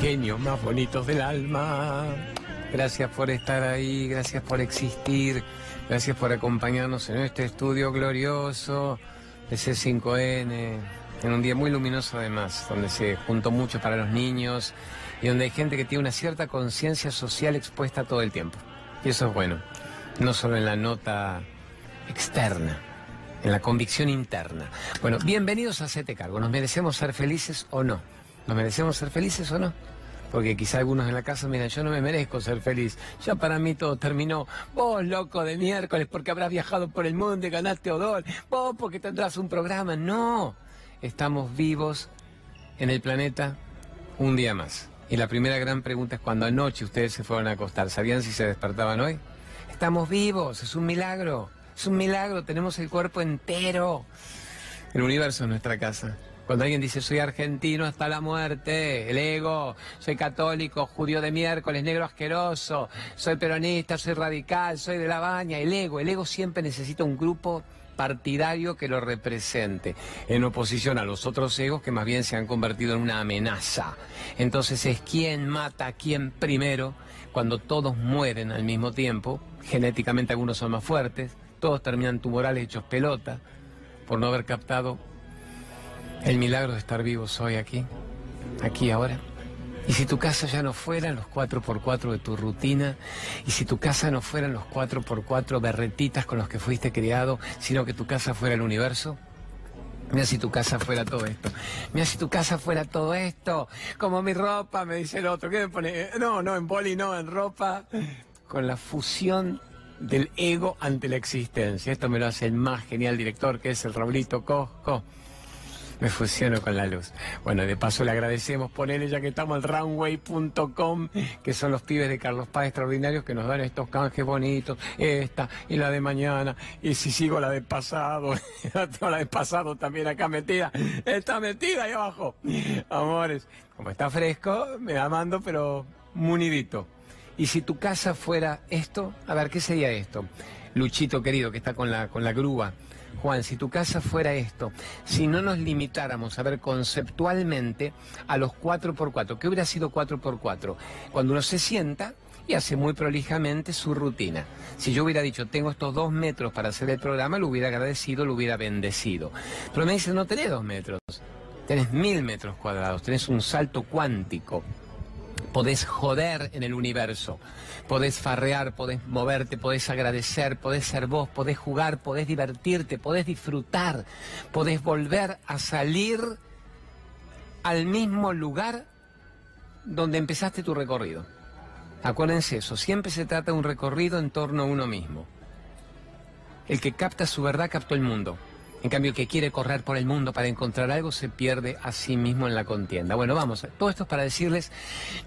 genios más bonitos del alma. Gracias por estar ahí, gracias por existir, gracias por acompañarnos en este estudio glorioso de C5N, en un día muy luminoso además, donde se juntó mucho para los niños y donde hay gente que tiene una cierta conciencia social expuesta todo el tiempo. Y eso es bueno, no solo en la nota externa, en la convicción interna. Bueno, bienvenidos a Sete Cargo. ¿Nos merecemos ser felices o no? ¿Nos merecemos ser felices o no? Porque quizá algunos en la casa miran, yo no me merezco ser feliz. Ya para mí todo terminó. Vos, loco de miércoles, porque habrás viajado por el mundo y ganaste odor. Vos, porque tendrás un programa. No. Estamos vivos en el planeta un día más. Y la primera gran pregunta es cuando anoche ustedes se fueron a acostar. ¿Sabían si se despertaban hoy? Estamos vivos, es un milagro. Es un milagro, tenemos el cuerpo entero. El universo es nuestra casa. Cuando alguien dice soy argentino hasta la muerte, el ego, soy católico, judío de miércoles, negro asqueroso, soy peronista, soy radical, soy de la baña, el ego, el ego siempre necesita un grupo partidario que lo represente, en oposición a los otros egos que más bien se han convertido en una amenaza. Entonces es quién mata a quién primero, cuando todos mueren al mismo tiempo, genéticamente algunos son más fuertes, todos terminan tumorales hechos pelota por no haber captado el milagro de estar vivos hoy aquí, aquí ahora. Y si tu casa ya no fueran los 4x4 de tu rutina, y si tu casa no fueran los 4x4 berretitas con los que fuiste criado, sino que tu casa fuera el universo, Mira si tu casa fuera todo esto. Mira si tu casa fuera todo esto. Como mi ropa, me dice el otro. ¿Qué me pone? No, no, en boli no, en ropa. Con la fusión del ego ante la existencia. Esto me lo hace el más genial director que es el Raulito Cosco me fusiono con la luz. Bueno, de paso le agradecemos ponerle ya que estamos al runway.com, que son los pibes de Carlos Paz extraordinarios que nos dan estos canjes bonitos, esta y la de mañana, y si sigo la de pasado, la de pasado también acá metida, está metida ahí abajo. Amores, como está fresco, me amando, pero munidito. Y si tu casa fuera esto, a ver, ¿qué sería esto? Luchito querido, que está con la, con la grúa. Juan, si tu casa fuera esto, si no nos limitáramos a ver conceptualmente a los 4x4, ¿qué hubiera sido 4x4? Cuando uno se sienta y hace muy prolijamente su rutina. Si yo hubiera dicho, tengo estos dos metros para hacer el programa, lo hubiera agradecido, lo hubiera bendecido. Pero me dice, no tenés dos metros, tenés mil metros cuadrados, tenés un salto cuántico podés joder en el universo, podés farrear, podés moverte, podés agradecer, podés ser vos, podés jugar, podés divertirte, podés disfrutar, podés volver a salir al mismo lugar donde empezaste tu recorrido. Acuérdense eso, siempre se trata de un recorrido en torno a uno mismo. El que capta su verdad captó el mundo. En cambio, que quiere correr por el mundo para encontrar algo se pierde a sí mismo en la contienda. Bueno, vamos, todo esto es para decirles,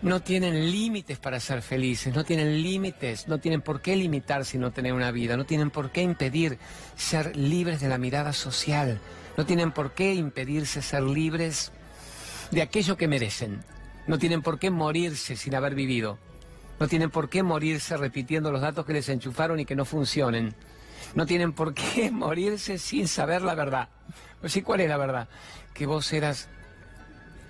no tienen límites para ser felices, no tienen límites, no tienen por qué limitarse y no tener una vida, no tienen por qué impedir ser libres de la mirada social, no tienen por qué impedirse ser libres de aquello que merecen, no tienen por qué morirse sin haber vivido, no tienen por qué morirse repitiendo los datos que les enchufaron y que no funcionen. No tienen por qué morirse sin saber la verdad. Pues sí, ¿cuál es la verdad? Que vos eras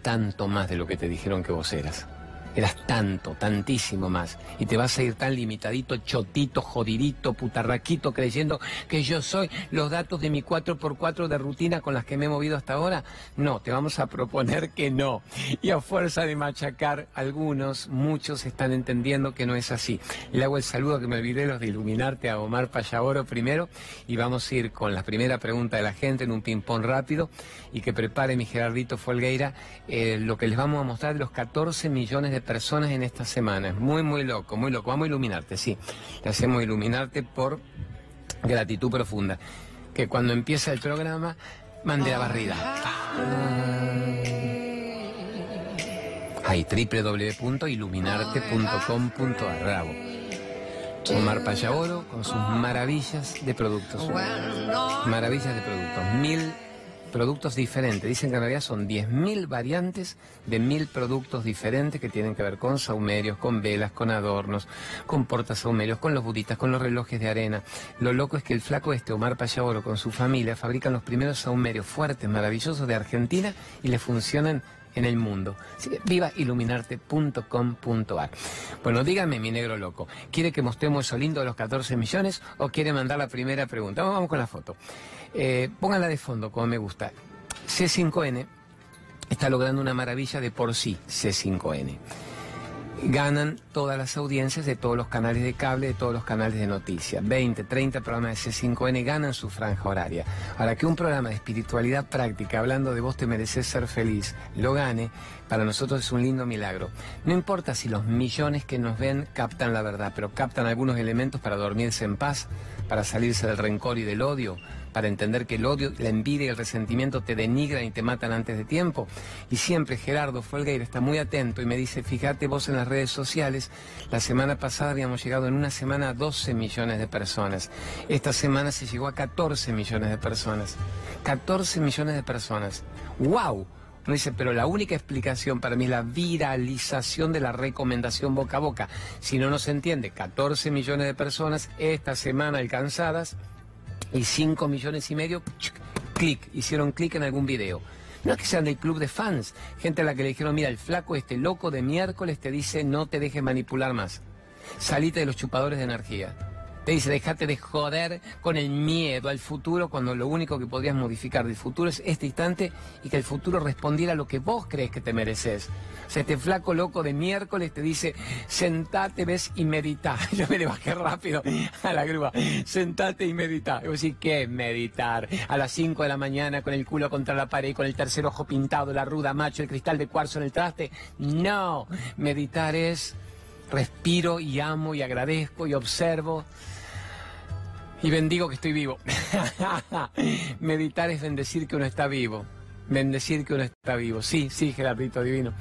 tanto más de lo que te dijeron que vos eras. Eras tanto, tantísimo más. Y te vas a ir tan limitadito, chotito, jodidito, putarraquito, creyendo que yo soy los datos de mi 4x4 de rutina con las que me he movido hasta ahora. No, te vamos a proponer que no. Y a fuerza de machacar, algunos, muchos están entendiendo que no es así. Le hago el saludo que me olvidé los de iluminarte a Omar Payaboro primero. Y vamos a ir con la primera pregunta de la gente en un ping-pong rápido. Y que prepare mi Gerardito Folgueira eh, lo que les vamos a mostrar de los 14 millones de personas en esta semana. Muy, muy loco, muy loco. Vamos a iluminarte, sí. Le hacemos iluminarte por gratitud profunda. Que cuando empieza el programa, mande la barrida. Hay www.iluminarte.com.ar. Bravo. Omar Payaboro con sus maravillas de productos. Maravillas de productos. Mil productos diferentes. Dicen que en realidad son 10.000 variantes de mil productos diferentes que tienen que ver con saumerios, con velas, con adornos, con portasaumerios, con los budistas, con los relojes de arena. Lo loco es que el flaco este, Omar Payaboro, con su familia, fabrican los primeros saumerios fuertes, maravillosos de Argentina y le funcionan en el mundo. Así que vivailuminarte.com.ar. Bueno, dígame, mi negro loco, ¿quiere que mostremos eso lindo de los 14 millones o quiere mandar la primera pregunta? Vamos con la foto. Eh, pónganla de fondo, como me gusta. C5N está logrando una maravilla de por sí, C5N ganan todas las audiencias de todos los canales de cable, de todos los canales de noticias. 20, 30 programas de C5N ganan su franja horaria. Ahora que un programa de espiritualidad práctica, hablando de vos te mereces ser feliz, lo gane, para nosotros es un lindo milagro. No importa si los millones que nos ven captan la verdad, pero captan algunos elementos para dormirse en paz, para salirse del rencor y del odio, para entender que el odio, la envidia y el resentimiento te denigran y te matan antes de tiempo. Y siempre Gerardo Folgueira está muy atento y me dice, fíjate vos en las redes sociales, la semana pasada habíamos llegado en una semana a 12 millones de personas. Esta semana se llegó a 14 millones de personas. 14 millones de personas. ¡Wow! No dice, pero la única explicación para mí es la viralización de la recomendación boca a boca. Si no nos entiende, 14 millones de personas esta semana alcanzadas y 5 millones y medio, clic, hicieron clic en algún video. No es que sean del club de fans, gente a la que le dijeron, mira, el flaco este loco de miércoles te dice no te dejes manipular más. Salite de los chupadores de energía. Te dice, déjate de joder con el miedo al futuro cuando lo único que podrías modificar del futuro es este instante y que el futuro respondiera a lo que vos crees que te mereces. O sea, este flaco loco de miércoles te dice, sentate, ves y medita. Yo me le bajé rápido a la grúa. Sentate y medita. Y vos decís, ¿qué meditar? A las 5 de la mañana con el culo contra la pared, con el tercer ojo pintado, la ruda macho, el cristal de cuarzo en el traste. No, meditar es respiro y amo y agradezco y observo y bendigo que estoy vivo. Meditar es bendecir que uno está vivo. Bendecir que uno está vivo. Sí, sí, Gerardito Divino.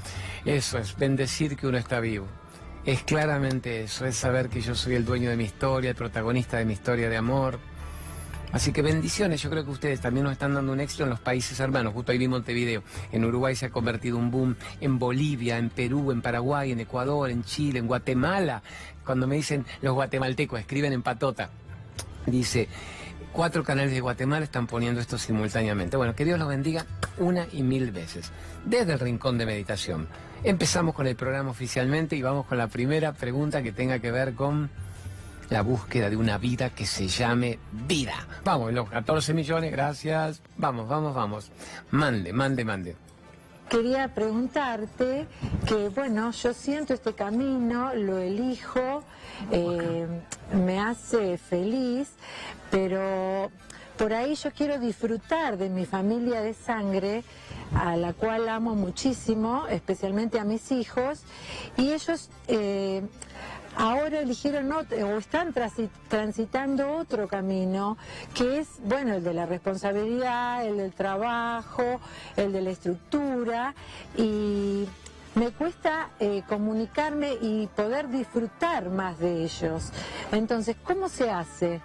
Eso es, bendecir que uno está vivo. Es claramente eso, es saber que yo soy el dueño de mi historia, el protagonista de mi historia de amor. Así que bendiciones, yo creo que ustedes también nos están dando un éxito en los países hermanos, justo ahí vi Montevideo. En Uruguay se ha convertido un boom, en Bolivia, en Perú, en Paraguay, en Ecuador, en Chile, en Guatemala. Cuando me dicen los guatemaltecos, escriben en patota. Dice, cuatro canales de Guatemala están poniendo esto simultáneamente. Bueno, que Dios los bendiga una y mil veces. Desde el Rincón de Meditación. Empezamos con el programa oficialmente y vamos con la primera pregunta que tenga que ver con la búsqueda de una vida que se llame vida. Vamos, los 14 millones, gracias. Vamos, vamos, vamos. Mande, mande, mande quería preguntarte que, bueno, yo siento este camino, lo elijo, eh, me hace feliz, pero por ahí yo quiero disfrutar de mi familia de sangre, a la cual amo muchísimo, especialmente a mis hijos, y ellos eh, ahora eligieron o están transitando otro camino, que es, bueno, el de la responsabilidad, el del trabajo, el de la estructura, y me cuesta eh, comunicarme y poder disfrutar más de ellos. Entonces, ¿cómo se hace?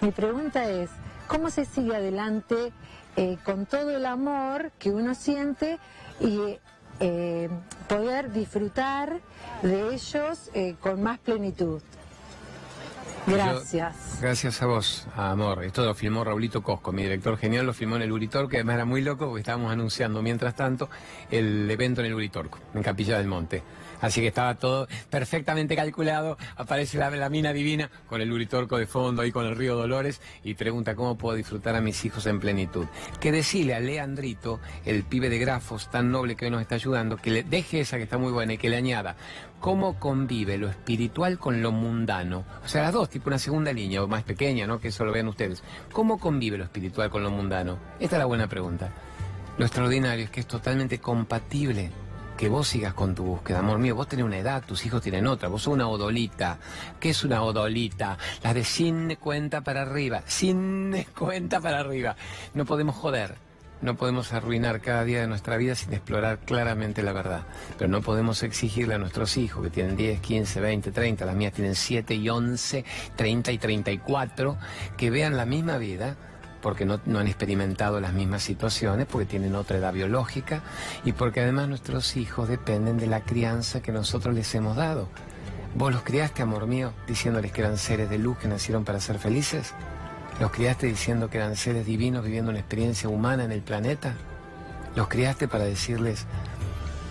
Mi pregunta es, ¿cómo se sigue adelante eh, con todo el amor que uno siente y eh, poder disfrutar de ellos eh, con más plenitud. Gracias. gracias a vos, amor. Esto lo filmó Raulito Cosco, mi director genial, lo filmó en el Uritorco, que además era muy loco porque estábamos anunciando mientras tanto el evento en el Uritorco, en Capilla del Monte. Así que estaba todo perfectamente calculado. Aparece la, mina divina con el Uritorco de fondo ahí con el río Dolores y pregunta cómo puedo disfrutar a mis hijos en plenitud. Que decirle a Leandrito, el pibe de grafos tan noble que hoy nos está ayudando, que le deje esa que está muy buena y que le añada cómo convive lo espiritual con lo mundano. O sea, las dos, tipo una segunda línea o más pequeña, ¿no? Que eso lo vean ustedes. ¿Cómo convive lo espiritual con lo mundano? Esta es la buena pregunta. Lo extraordinario es que es totalmente compatible que vos sigas con tu búsqueda. Amor mío, vos tenés una edad, tus hijos tienen otra, vos sos una odolita. ¿Qué es una odolita? La de sin cuenta para arriba, sin cuenta para arriba. No podemos joder. No podemos arruinar cada día de nuestra vida sin explorar claramente la verdad. Pero no podemos exigirle a nuestros hijos que tienen 10, 15, 20, 30, las mías tienen 7 y 11, 30 y 34, que vean la misma vida porque no, han experimentado las mismas situaciones, porque tienen otra edad biológica y porque además nuestros hijos dependen de la crianza que nosotros les hemos dado. ¿Vos los criaste, amor mío, diciéndoles que eran seres de luz que nacieron para ser felices? ¿Los criaste diciendo que eran seres divinos viviendo una experiencia humana en el planeta? ¿Los criaste para decirles,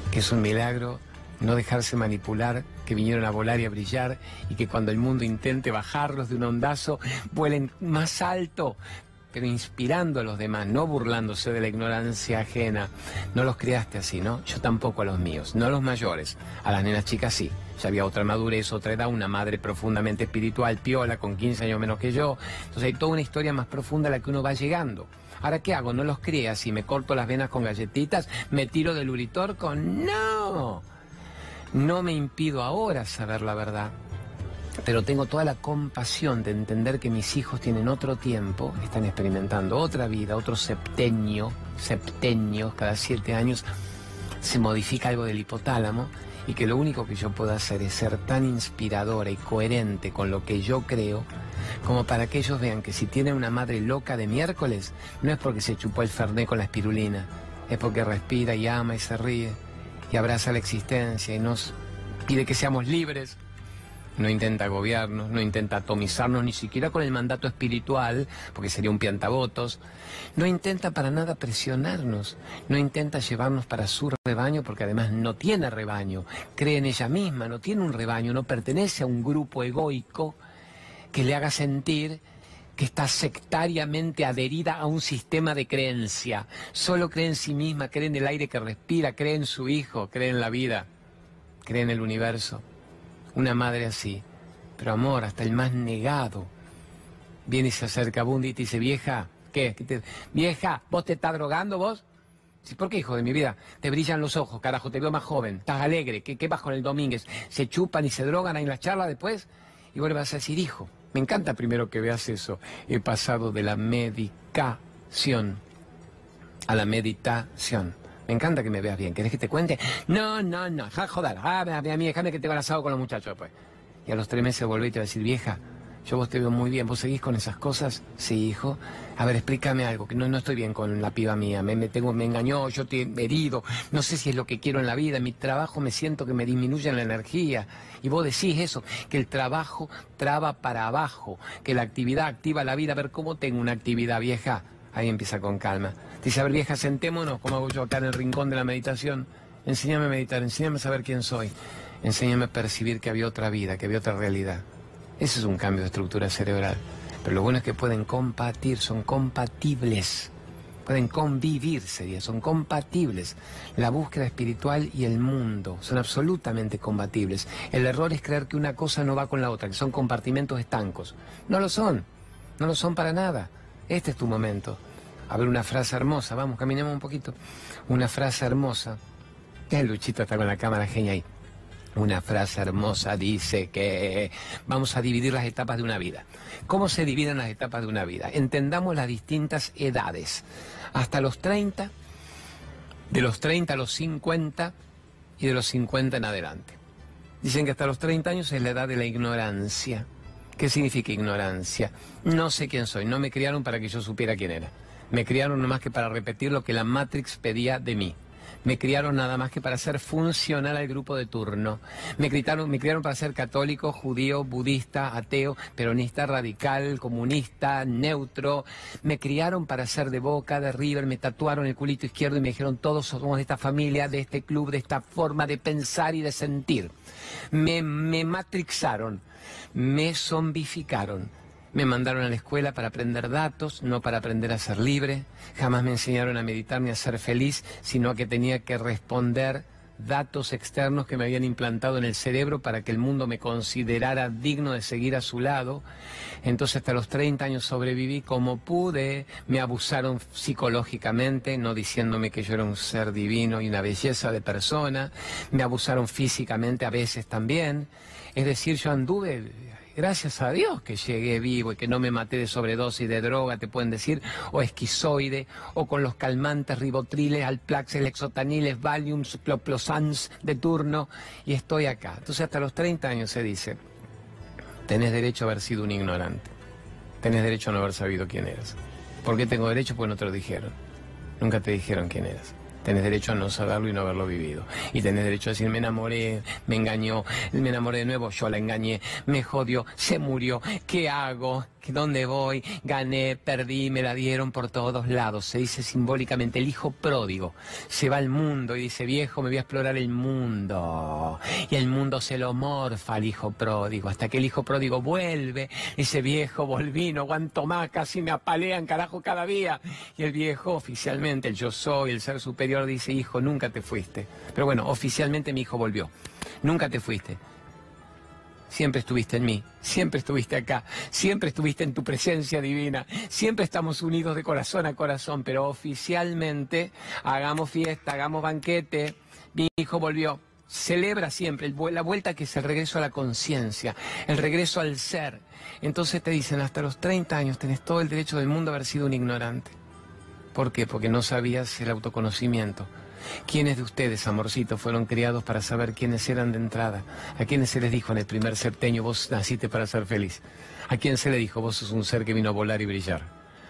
que es un milagro no dejarse manipular, que vinieron a volar y a brillar y que cuando el mundo intente bajarlos de un ondazo, vuelen más alto, pero inspirando a los demás, no burlándose de la ignorancia ajena. No los criaste así, ¿no? Yo tampoco a los míos, no a los mayores. A las nenas chicas sí. Ya había otra madurez, otra edad, una madre profundamente espiritual, piola, con 15 años menos que yo. Entonces hay toda una historia más profunda a la que uno va llegando. Ahora, ¿qué hago? ¿No los crié así? ¿Me corto las venas con galletitas? ¿Me tiro del uritor con...? ¡No! No me impido ahora saber la verdad pero tengo toda la compasión de entender que mis hijos tienen otro tiempo, están experimentando otra vida, otro septenio, septenios, cada siete años se modifica algo del hipotálamo y que lo único que yo puedo hacer es ser tan inspiradora y coherente con lo que yo creo como para que ellos vean que si tienen una madre loca de miércoles, no es porque se chupó el ferné con la espirulina, es porque respira y ama y se ríe y abraza la existencia y nos pide que seamos libres no intenta agobiarnos, no intenta atomizarnos ni siquiera con el mandato espiritual, porque sería un piantabotos, no intenta para nada presionarnos, no intenta llevarnos para su rebaño, porque además no tiene rebaño, cree en ella misma, no tiene un rebaño, no pertenece a un grupo egoico que le haga sentir que está sectariamente adherida a un sistema de creencia. Solo cree en sí misma, cree en el aire que respira, cree en su hijo, cree en la vida, cree en el universo una madre así. Pero amor, hasta el más negado viene y se acerca a Bundy y te dice, vieja, ¿qué? Vieja, ¿vos te estás drogando vos? Sí, ¿por qué, hijo de mi vida? Te brillan los ojos, carajo, te veo más joven, estás alegre, ¿qué, qué vas con el Domínguez? ¿Se chupan y se drogan ahí en la charla después? Y vos le vas a decir, hijo, me encanta primero que veas eso. He pasado de la medicación a la meditación. Me encanta que me veas bien. ¿Querés que te cuente? No, no, no. Ja, joder. Ah, a mí, déjame que te el asado con los muchachos después. Y a los tres meses volví y te voy a decir, vieja, yo vos te veo muy bien. ¿Vos seguís con esas cosas? Sí, hijo. A ver, explícame algo, que no, no estoy bien con la piba mía. Me, me, tengo, me engañó, yo te he herido. No sé si es lo que quiero en la vida. Mi trabajo me siento que me disminuye la energía. Y vos decís eso, que el trabajo traba para abajo, que la actividad activa la vida. A ver, ¿cómo tengo una actividad vieja? Ahí empieza con calma. Dice, a ver vieja, sentémonos, como hago yo acá en el rincón de la meditación. Enséñame a meditar, enséñame a saber quién soy. Enséñame a percibir que había otra vida, que había otra realidad. Ese es un cambio de estructura cerebral. Pero lo bueno es que pueden compartir, son compatibles. Pueden convivir, sería, son compatibles. La búsqueda espiritual y el mundo son absolutamente compatibles. El error es creer que una cosa no va con la otra, que son compartimentos estancos. No lo son, no lo son para nada. Este es tu momento. A ver, una frase hermosa. Vamos, caminemos un poquito. Una frase hermosa. El Luchito está con la cámara genia ahí. Una frase hermosa dice que vamos a dividir las etapas de una vida. ¿Cómo se dividen las etapas de una vida? Entendamos las distintas edades. Hasta los 30, de los 30 a los 50 y de los 50 en adelante. Dicen que hasta los 30 años es la edad de la ignorancia. ¿Qué significa ignorancia? No sé quién soy, no me criaron para que yo supiera quién era. Me criaron nada más que para repetir lo que la Matrix pedía de mí. Me criaron nada más que para ser funcional al grupo de turno. Me criaron, me criaron para ser católico, judío, budista, ateo, peronista, radical, comunista, neutro. Me criaron para ser de Boca, de River, me tatuaron el culito izquierdo y me dijeron todos somos de esta familia, de este club, de esta forma de pensar y de sentir. Me, me matrixaron me zombificaron. Me mandaron a la escuela para aprender datos, no para aprender a ser libre. Jamás me enseñaron a meditar ni a ser feliz, sino a que tenía que responder datos externos que me habían implantado en el cerebro para que el mundo me considerara digno de seguir a su lado. Entonces hasta los 30 años sobreviví como pude, me abusaron psicológicamente, no diciéndome que yo era un ser divino y una belleza de persona, me abusaron físicamente a veces también. Es decir, yo anduve, gracias a Dios que llegué vivo y que no me maté de sobredosis de droga, te pueden decir, o esquizoide, o con los calmantes ribotriles, alplax, lexotaniles, valiums, cloplosans de turno, y estoy acá. Entonces hasta los 30 años se dice, tenés derecho a haber sido un ignorante, tenés derecho a no haber sabido quién eras. ¿Por qué tengo derecho? Pues no te lo dijeron. Nunca te dijeron quién eras. Tenés derecho a no saberlo y no haberlo vivido. Y tenés derecho a decir, me enamoré, me engañó, me enamoré de nuevo, yo la engañé, me jodió, se murió, ¿qué hago? ¿Dónde voy? Gané, perdí, me la dieron por todos lados. Se dice simbólicamente el hijo pródigo. Se va al mundo y dice, viejo, me voy a explorar el mundo. Y el mundo se lo morfa al hijo pródigo. Hasta que el hijo pródigo vuelve. Dice, viejo, volví, no aguanto más, casi me apalean, carajo, cada día. Y el viejo, oficialmente, el yo soy, el ser superior, dice, hijo, nunca te fuiste. Pero bueno, oficialmente mi hijo volvió. Nunca te fuiste siempre estuviste en mí, siempre estuviste acá, siempre estuviste en tu presencia divina, siempre estamos unidos de corazón a corazón, pero oficialmente hagamos fiesta, hagamos banquete, mi hijo volvió. Celebra siempre la vuelta que es el regreso a la conciencia, el regreso al ser. Entonces te dicen, hasta los 30 años tenés todo el derecho del mundo a haber sido un ignorante. ¿Por qué? Porque no sabías el autoconocimiento. ¿Quiénes de ustedes, amorcitos, fueron criados para saber quiénes eran de entrada? ¿A quiénes se les dijo en el primer septeño, vos naciste para ser feliz? ¿A quién se le dijo, vos sos un ser que vino a volar y brillar?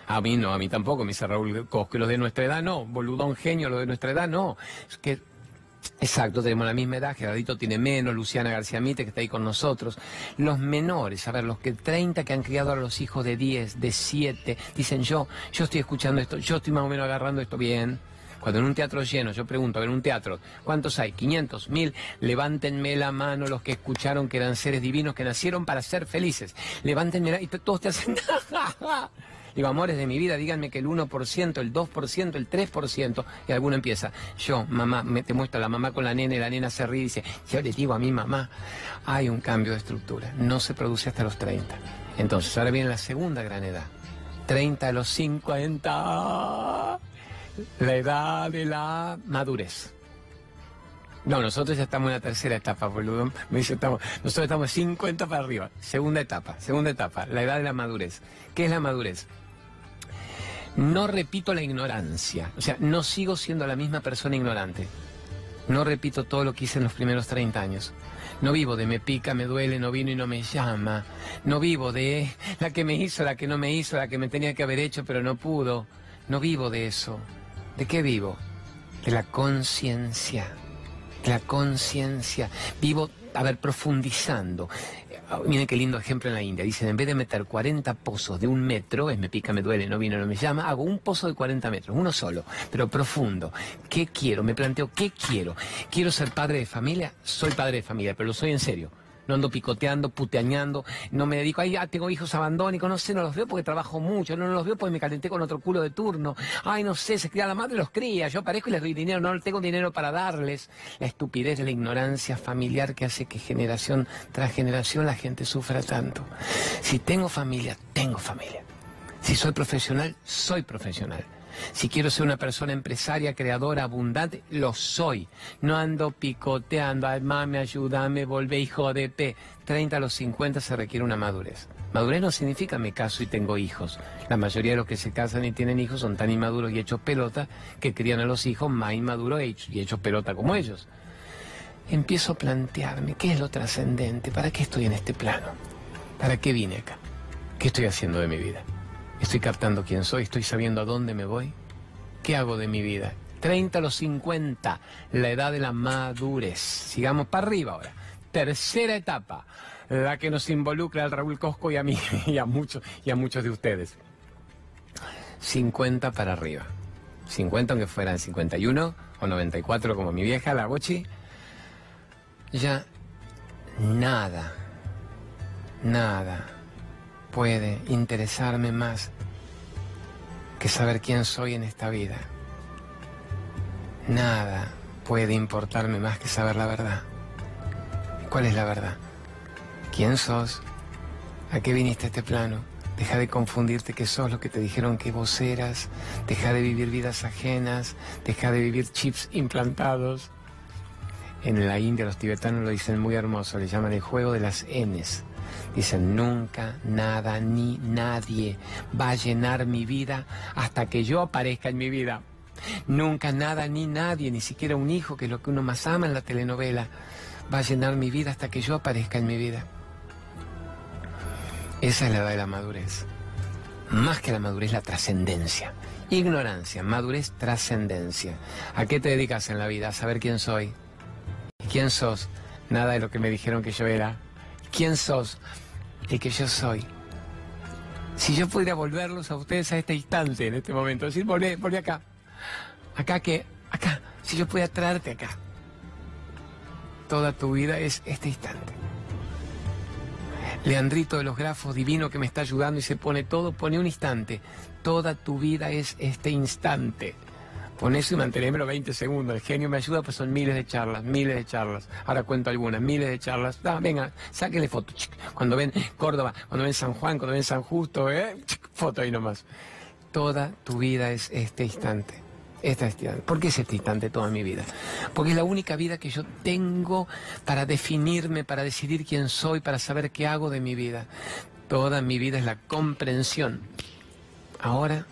A mí no, a mí tampoco, me dice Raúl Cosque, los de nuestra edad no, boludón genio, los de nuestra edad no. que Exacto, tenemos la misma edad, Gerardito tiene menos, Luciana García Mite que está ahí con nosotros. Los menores, a ver, los que 30 que han criado a los hijos de 10, de 7, dicen yo, yo estoy escuchando esto, yo estoy más o menos agarrando esto bien. Cuando en un teatro lleno, yo pregunto, en un teatro, ¿cuántos hay? ¿500? ¿1000? Levántenme la mano los que escucharon que eran seres divinos que nacieron para ser felices. Levántenme la... Y todos te hacen... Digo, amores de mi vida, díganme que el 1%, el 2%, el 3%, y alguno empieza. Yo, mamá, me, te muestro a la mamá con la nena y la nena se ríe y dice, yo le digo a mi mamá, hay un cambio de estructura, no se produce hasta los 30. Entonces, ahora viene la segunda gran edad. 30 a los 50 la edad de la madurez. No, nosotros ya estamos en la tercera etapa, boludo. Me dice, estamos, nosotros estamos 50 para arriba. Segunda etapa, segunda etapa, la edad de la madurez. ¿Qué es la madurez? No repito la ignorancia. O sea, no sigo siendo la misma persona ignorante. No repito todo lo que hice en los primeros 30 años. No vivo de me pica, me duele, no vino y no me llama. No vivo de la que me hizo, la que no me hizo, la que me tenía que haber hecho pero no pudo. No vivo de eso. ¿De qué vivo? De la conciencia. De la conciencia. Vivo, a ver, profundizando. Miren qué lindo ejemplo en la India. Dicen, en vez de meter 40 pozos de un metro, es me pica, me duele, no vino, no me llama, hago un pozo de 40 metros, uno solo, pero profundo. ¿Qué quiero? Me planteo, ¿qué quiero? ¿Quiero ser padre de familia? Soy padre de familia, pero lo soy en serio no ando picoteando, puteañando, no me dedico, ay, ya tengo hijos abandónicos, no sé, no los veo porque trabajo mucho, no, los veo porque me calenté con otro culo de turno, ay, no sé, se cría la madre, los cría, yo aparezco y les doy dinero, no tengo dinero para darles. La estupidez, la ignorancia familiar que hace que generación tras generación la gente sufra tanto. Si tengo familia, tengo familia. Si soy profesional, soy profesional. Si quiero ser una persona empresaria, creadora, abundante, lo soy. No ando picoteando, ay, mami, ayúdame, volvé, hijo de P. 30 a los 50 se requiere una madurez. Madurez no significa me caso y tengo hijos. La mayoría de los que se casan y tienen hijos son tan inmaduros y hechos pelota que crían a los hijos más inmaduros y hechos pelota como ellos. Empiezo a plantearme qué es lo trascendente, para qué estoy en este plano, para qué vine acá, qué estoy haciendo de mi vida. Estoy captando quién soy, estoy sabiendo a dónde me voy. ¿Qué hago de mi vida? 30 a los 50, la edad de la madurez. Sigamos para arriba ahora. Tercera etapa, la que nos involucra al Raúl Cosco y a mí y a muchos, y a muchos de ustedes. 50 para arriba. 50 aunque fueran 51 o 94 como mi vieja, la Bochi. Ya nada, nada puede interesarme más que saber quién soy en esta vida. Nada puede importarme más que saber la verdad. ¿Cuál es la verdad? ¿Quién sos? ¿A qué viniste a este plano? Deja de confundirte que sos lo que te dijeron que vos eras. Deja de vivir vidas ajenas. Deja de vivir chips implantados. En la India los tibetanos lo dicen muy hermoso, le llaman el juego de las Ns. Dicen, nunca, nada, ni nadie va a llenar mi vida hasta que yo aparezca en mi vida. Nunca, nada, ni nadie, ni siquiera un hijo, que es lo que uno más ama en la telenovela, va a llenar mi vida hasta que yo aparezca en mi vida. Esa es la edad de la madurez. Más que la madurez, la trascendencia. Ignorancia, madurez, trascendencia. ¿A qué te dedicas en la vida? A saber quién soy. ¿Quién sos? Nada de lo que me dijeron que yo era. ¿Quién sos? el que yo soy. Si yo pudiera volverlos a ustedes a este instante, en este momento, decir, volvé, volvé acá. Acá que, acá, si yo pudiera traerte acá. Toda tu vida es este instante. Leandrito de los grafos divino que me está ayudando y se pone todo, pone un instante. Toda tu vida es este instante. Pon eso y mantenémelo 20 segundos. El genio me ayuda, pues son miles de charlas, miles de charlas. Ahora cuento algunas, miles de charlas. Ah, venga, sáquenle foto. Cuando ven Córdoba, cuando ven San Juan, cuando ven San Justo, ¿eh? foto ahí nomás. Toda tu vida es este instante. Esta instante. ¿Por qué es este instante toda mi vida? Porque es la única vida que yo tengo para definirme, para decidir quién soy, para saber qué hago de mi vida. Toda mi vida es la comprensión, ahora,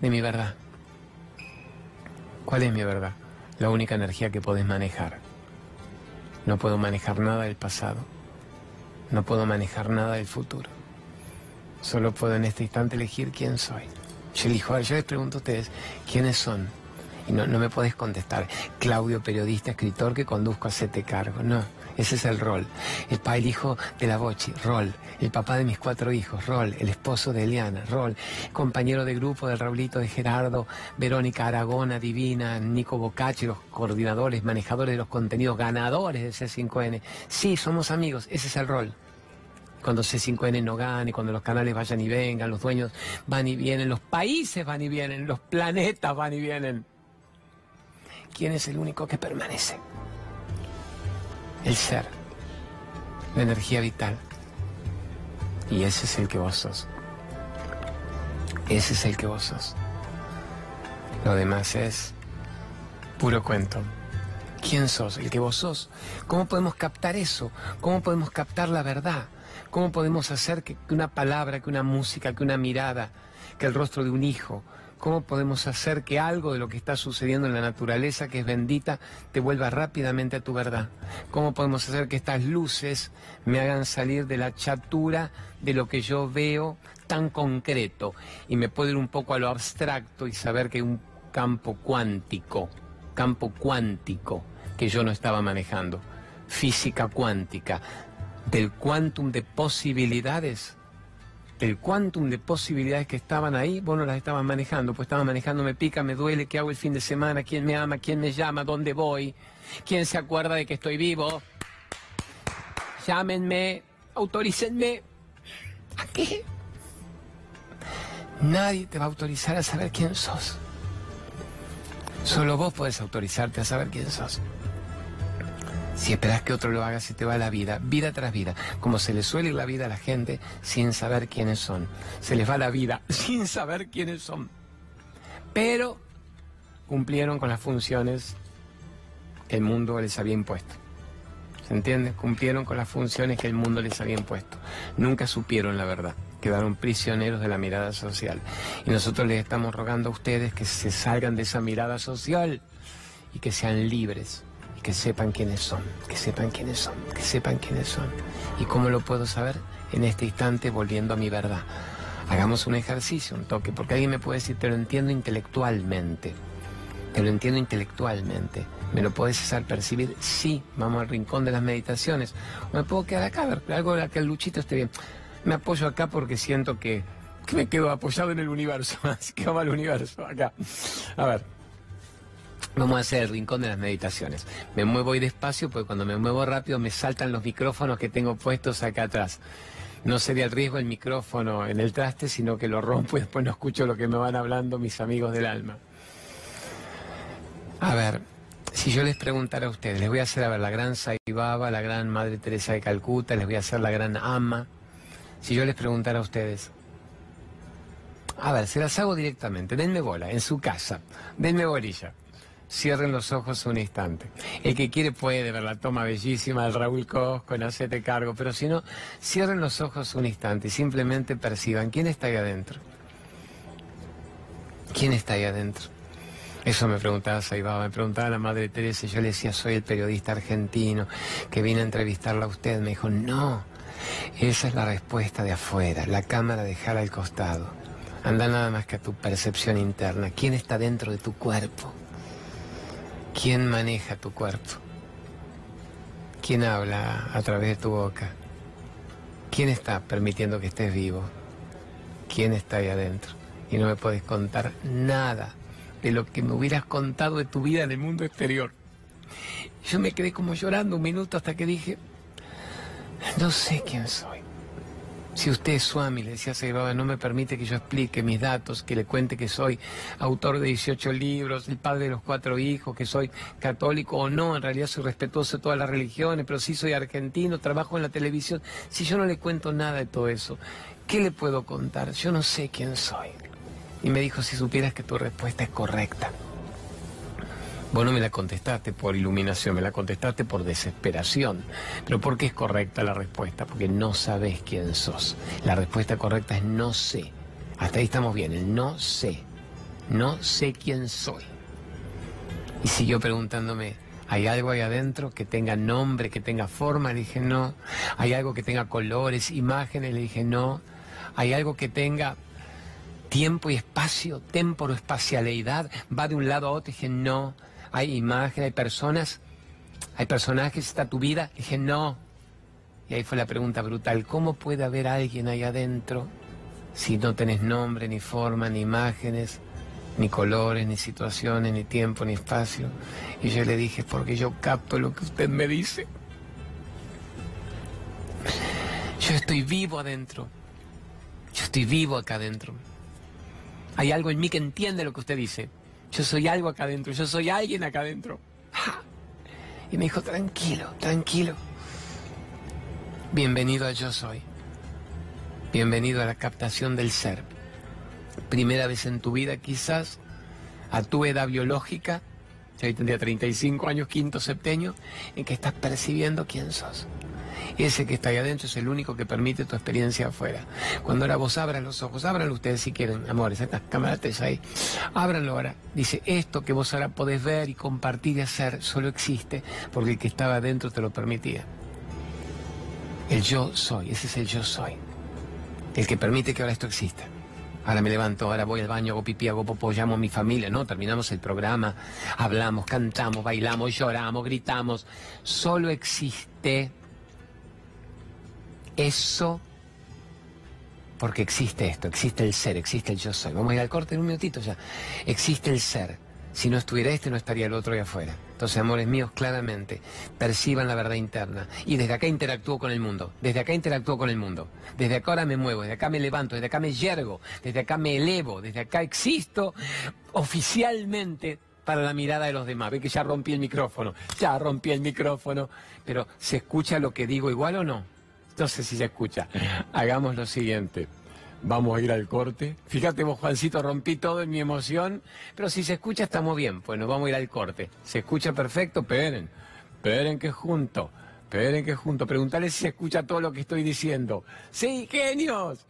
de mi verdad. ¿Cuál es mi verdad? La única energía que podés manejar. No puedo manejar nada del pasado. No puedo manejar nada del futuro. Solo puedo en este instante elegir quién soy. Yo elijo, yo les pregunto a ustedes, ¿quiénes son? Y no, me podés contestar, Claudio, periodista, escritor que conduzco a Sete Cargo. No, ese es el rol. El, pa, el hijo de la Bochi, rol. El papá de mis cuatro hijos, rol. El esposo de Eliana, rol. Compañero de grupo del Raulito de Gerardo, Verónica Aragona, Divina, Nico Bocacci, los coordinadores, manejadores de los contenidos, ganadores de C5N. Sí, somos amigos, ese es el rol cuando C5N no gane, cuando los canales vayan y vengan, los dueños van y vienen, los países van y vienen, los planetas van y vienen. ¿Quién es el único que permanece? El ser, la energía vital. Y ese es el que vos sos. Ese es el que vos sos. Lo demás es puro cuento. ¿Quién sos? El que vos sos. ¿Cómo podemos captar eso? ¿Cómo podemos captar la verdad? ¿Cómo podemos hacer que una palabra, que una música, que una mirada, que el rostro de un hijo, ¿Cómo podemos hacer que algo de lo que está sucediendo en la naturaleza, que es bendita, te vuelva rápidamente a tu verdad? ¿Cómo podemos hacer que estas luces me hagan salir de la chatura de lo que yo veo tan concreto y me puedo ir un poco a lo abstracto y saber que hay un campo cuántico, campo cuántico que yo no estaba manejando, física cuántica, del quantum de posibilidades el quantum de posibilidades que estaban ahí, vos no las estabas manejando, pues estaba manejando, me pica, me duele, qué hago el fin de semana, quién me ama, quién me llama, dónde voy, quién se acuerda de que estoy vivo. Llámenme, autorícenme. ¿A qué? Nadie te va a autorizar a saber quién sos. Solo vos podés autorizarte a saber quién sos. Si esperas que otro lo haga, se te va la vida, vida tras vida. Como se le suele ir la vida a la gente sin saber quiénes son. Se les va la vida sin saber quiénes son. Pero cumplieron con las funciones que el mundo les había impuesto. ¿Se entiende? Cumplieron con las funciones que el mundo les había impuesto. Nunca supieron la verdad. Quedaron prisioneros de la mirada social. Y nosotros les estamos rogando a ustedes que se salgan de esa mirada social y que sean libres que sepan quiénes son, que sepan quiénes son, que sepan quiénes son. ¿Y cómo lo puedo saber? En este instante volviendo a mi verdad. Hagamos un ejercicio, un toque, porque alguien me puede decir, te lo entiendo intelectualmente. Te lo entiendo intelectualmente. ¿Me lo puedes hacer percibir? Sí, vamos al rincón de las meditaciones. O me puedo quedar acá, a ver, algo de que el luchito esté bien. Me apoyo acá porque siento que, que me quedo apoyado en el universo. Así que vamos al universo, acá. A ver. Vamos a hacer el rincón de las meditaciones. Me muevo y despacio porque cuando me muevo rápido me saltan los micrófonos que tengo puestos acá atrás. No sería el riesgo el micrófono en el traste, sino que lo rompo y después no escucho lo que me van hablando mis amigos del alma. A ver, si yo les preguntara a ustedes, les voy a hacer a ver la gran Saibaba, la gran Madre Teresa de Calcuta, les voy a hacer la gran Ama. Si yo les preguntara a ustedes, a ver, se las hago directamente, denme bola, en su casa, denme bolilla. Cierren los ojos un instante. El que quiere puede ver la toma bellísima del Raúl Cosco en Hacete Cargo, pero si no, cierren los ojos un instante y simplemente perciban quién está ahí adentro. ¿Quién está ahí adentro? Eso me preguntaba Saibaba, me preguntaba la Madre Teresa yo le decía, soy el periodista argentino que vine a entrevistarla a usted. Me dijo, no, esa es la respuesta de afuera, la cámara dejar al costado. Anda nada más que a tu percepción interna. ¿Quién está dentro de tu cuerpo? ¿Quién maneja tu cuerpo? ¿Quién habla a través de tu boca? ¿Quién está permitiendo que estés vivo? quién está ahí adentro. Y no me puedes contar nada de lo que me hubieras contado de tu vida en el mundo exterior. Yo me quedé como llorando un minuto hasta que dije, no sé quién soy. Si usted es Swami, le decía Sai no me permite que yo explique mis datos, que le cuente que soy autor de 18 libros, el padre de los cuatro hijos, que soy católico o no, en realidad soy respetuoso de todas las religiones, pero sí soy argentino, trabajo en la televisión. Si yo no le cuento nada de todo eso, ¿qué le puedo contar? Yo no sé quién soy. Y me dijo, si supieras que tu respuesta es correcta. Vos no me la contestaste por iluminación, me la contestaste por desesperación. Pero ¿por qué es correcta la respuesta? Porque no sabes quién sos. La respuesta correcta es no sé. Hasta ahí estamos bien, el no sé. No sé quién soy. Y siguió preguntándome, ¿hay algo ahí adentro que tenga nombre, que tenga forma? Le dije, no. ¿Hay algo que tenga colores, imágenes? Le dije, no. ¿Hay algo que tenga tiempo y espacio, temporo, espacialidad? ¿Va de un lado a otro? Le dije, no hay imágenes, hay personas, hay personajes, está tu vida. dije, no. Y ahí fue la pregunta brutal, ¿cómo puede haber alguien ahí adentro si no tenés nombre, ni forma, ni imágenes, ni colores, ni situaciones, ni tiempo, ni espacio? Y yo le dije, porque yo capto lo que usted me dice. Yo estoy vivo adentro. Yo estoy vivo acá adentro. Hay algo en mí que entiende lo que usted dice. Yo soy algo acá adentro, yo soy alguien acá adentro. Y me dijo, tranquilo, tranquilo. Bienvenido a Yo Soy. Bienvenido a la captación del ser. Primera vez en tu vida quizás, a tu edad biológica, ahí tendría 35 años, quinto septenio, en que estás percibiendo quién sos. Ese que está ahí adentro es el único que permite tu experiencia afuera. Cuando ahora vos abras los ojos, ábranlo ustedes si quieren, amores, estas cámaras ahí, ábranlo ahora. Dice, esto que vos ahora podés ver y compartir y hacer solo existe porque el que estaba adentro te lo permitía. El yo soy, ese es el yo soy. El que permite que ahora esto exista. Ahora me levanto, ahora voy al baño, hago pipí, hago popo, llamo a mi familia, ¿no? Terminamos el programa, hablamos, cantamos, bailamos, lloramos, gritamos. Solo existe eso porque existe esto, existe el ser, existe el yo soy. Vamos a ir al corte en un minutito ya. Existe el ser. Si no estuviera este, no estaría el otro ahí afuera. Entonces, amores míos, claramente, perciban la verdad interna. Y desde acá interactúo con el mundo. Desde acá interactúo con el mundo. Desde acá ahora me muevo, desde acá me levanto, desde acá me yergo, desde acá me elevo, desde acá existo oficialmente para la mirada de los demás. Ve que ya rompí el micrófono, ya rompí el micrófono. Pero, ¿se escucha lo que digo igual o no? No sé si se escucha. Hagamos lo siguiente. Vamos a ir al corte. Fíjate vos, Juancito, rompí todo en mi emoción, pero si se escucha estamos bien. Pues nos vamos a ir al corte. ¿Se escucha perfecto? Esperen. Esperen que junto. Esperen que junto. Preguntarle si se escucha todo lo que estoy diciendo. ¡Sí, genios!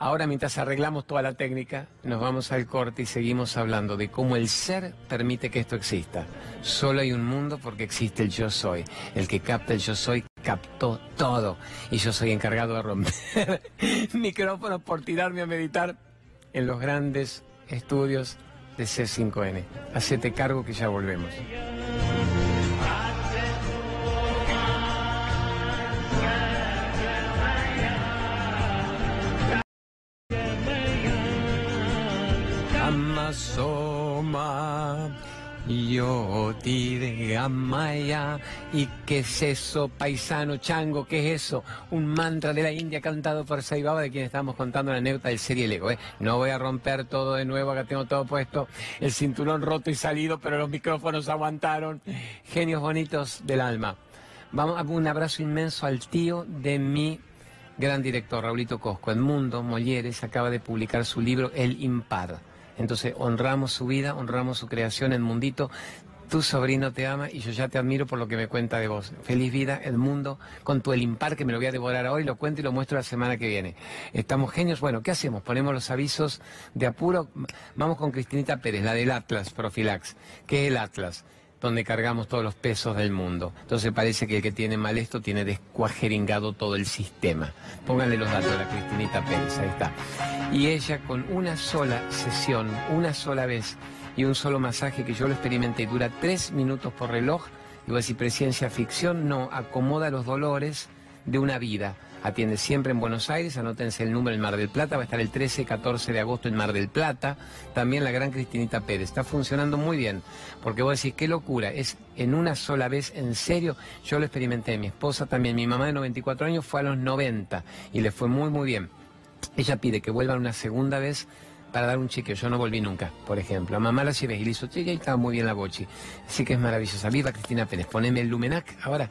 Ahora, mientras arreglamos toda la técnica, nos vamos al corte y seguimos hablando de cómo el ser permite que esto exista. Solo hay un mundo porque existe el yo soy. El que capta el yo soy captó todo. Y yo soy encargado de romper micrófonos por tirarme a meditar en los grandes estudios de C5N. Hacete cargo que ya volvemos. Amasoma yo diré Amaya. ¿Y qué es eso, paisano chango? ¿Qué es eso? Un mantra de la India cantado por Saibaba, de quien estamos contando la anécdota del serie Lego. ¿eh? No voy a romper todo de nuevo, acá tengo todo puesto. El cinturón roto y salido, pero los micrófonos aguantaron. Genios bonitos del alma. Vamos a un abrazo inmenso al tío de mi gran director, Raulito Cosco. Edmundo Molleres acaba de publicar su libro El Impar entonces honramos su vida, honramos su creación, el mundito. Tu sobrino te ama y yo ya te admiro por lo que me cuenta de vos. Feliz vida, el mundo, con tu el impar que me lo voy a devorar hoy, lo cuento y lo muestro la semana que viene. Estamos genios. Bueno, ¿qué hacemos? Ponemos los avisos de apuro. Vamos con Cristinita Pérez, la del Atlas Profilax. ¿Qué es el Atlas? Donde cargamos todos los pesos del mundo. Entonces parece que el que tiene mal esto tiene descuajeringado todo el sistema. Pónganle los datos a la Cristinita Pérez, ahí está. Y ella con una sola sesión, una sola vez y un solo masaje que yo lo experimenté, dura tres minutos por reloj, y voy a decir, presencia ficción, no, acomoda los dolores de una vida atiende siempre en Buenos Aires, anótense el número en Mar del Plata, va a estar el 13 y 14 de agosto en Mar del Plata, también la gran Cristinita Pérez, está funcionando muy bien, porque vos decís, qué locura, es en una sola vez, en serio, yo lo experimenté, mi esposa también, mi mamá de 94 años fue a los 90 y le fue muy muy bien. Ella pide que vuelvan una segunda vez para dar un chequeo. Yo no volví nunca, por ejemplo. A mamá la llevé y le hizo chequeo y estaba muy bien la bochi. Así que es maravillosa. Viva Cristina Pérez. Poneme el Lumenac. Ahora,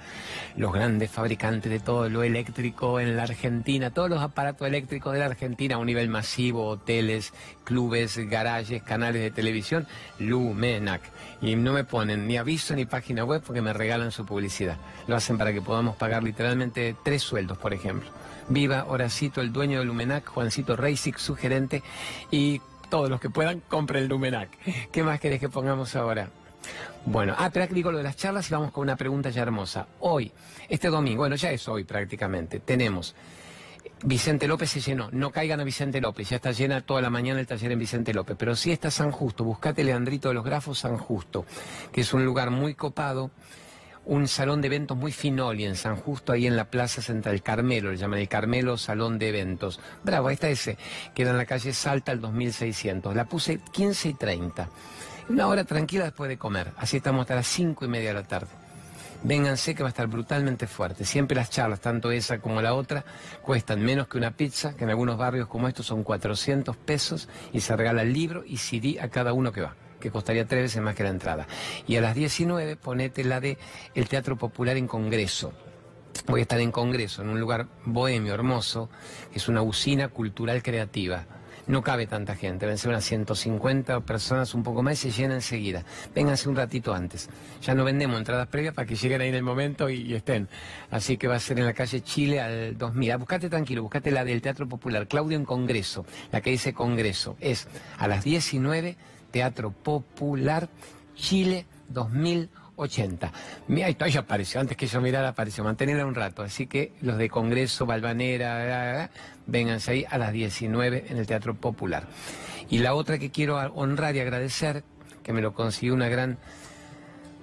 los grandes fabricantes de todo lo eléctrico en la Argentina, todos los aparatos eléctricos de la Argentina a un nivel masivo, hoteles, clubes, garajes, canales de televisión, Lumenac. Y no me ponen ni aviso ni página web porque me regalan su publicidad. Lo hacen para que podamos pagar literalmente tres sueldos, por ejemplo. Viva Horacito, el dueño de Lumenac, Juancito Reisic, su gerente, y todos los que puedan, compren el Lumenac. ¿Qué más querés que pongamos ahora? Bueno, ah, que digo lo de las charlas y vamos con una pregunta ya hermosa. Hoy, este domingo, bueno, ya es hoy prácticamente, tenemos... Vicente López se llenó, no caigan a Vicente López, ya está llena toda la mañana el taller en Vicente López, pero sí está San Justo, buscate Leandrito de los Grafos San Justo, que es un lugar muy copado, un salón de eventos muy finoli en San Justo, ahí en la Plaza Central Carmelo, le llaman el Carmelo Salón de Eventos. Bravo, ahí está ese, queda en la calle Salta el 2600. La puse 15 y 30. Una hora tranquila después de comer, así estamos hasta las 5 y media de la tarde. Vénganse que va a estar brutalmente fuerte. Siempre las charlas, tanto esa como la otra, cuestan menos que una pizza, que en algunos barrios como estos son 400 pesos y se regala el libro y CD a cada uno que va que costaría tres veces más que la entrada. Y a las 19 ponete la de el Teatro Popular en Congreso. Voy a estar en Congreso, en un lugar bohemio, hermoso, que es una usina cultural creativa. No cabe tanta gente, ven ser unas 150 personas, un poco más, y se llena enseguida. Vénganse un ratito antes. Ya no vendemos entradas previas para que lleguen ahí en el momento y, estén. Así que va a ser en la calle Chile al 2000. Ah, buscate tranquilo, buscate la del Teatro Popular, Claudio en Congreso, la que dice Congreso. Es a las 19 Teatro Popular Chile 2080. Mira, esto ya apareció, antes que yo mirara apareció, mantenerla un rato, así que los de Congreso, Balvanera, vénganse ahí a las 19 en el Teatro Popular. Y la otra que quiero honrar y agradecer, que me lo consiguió una gran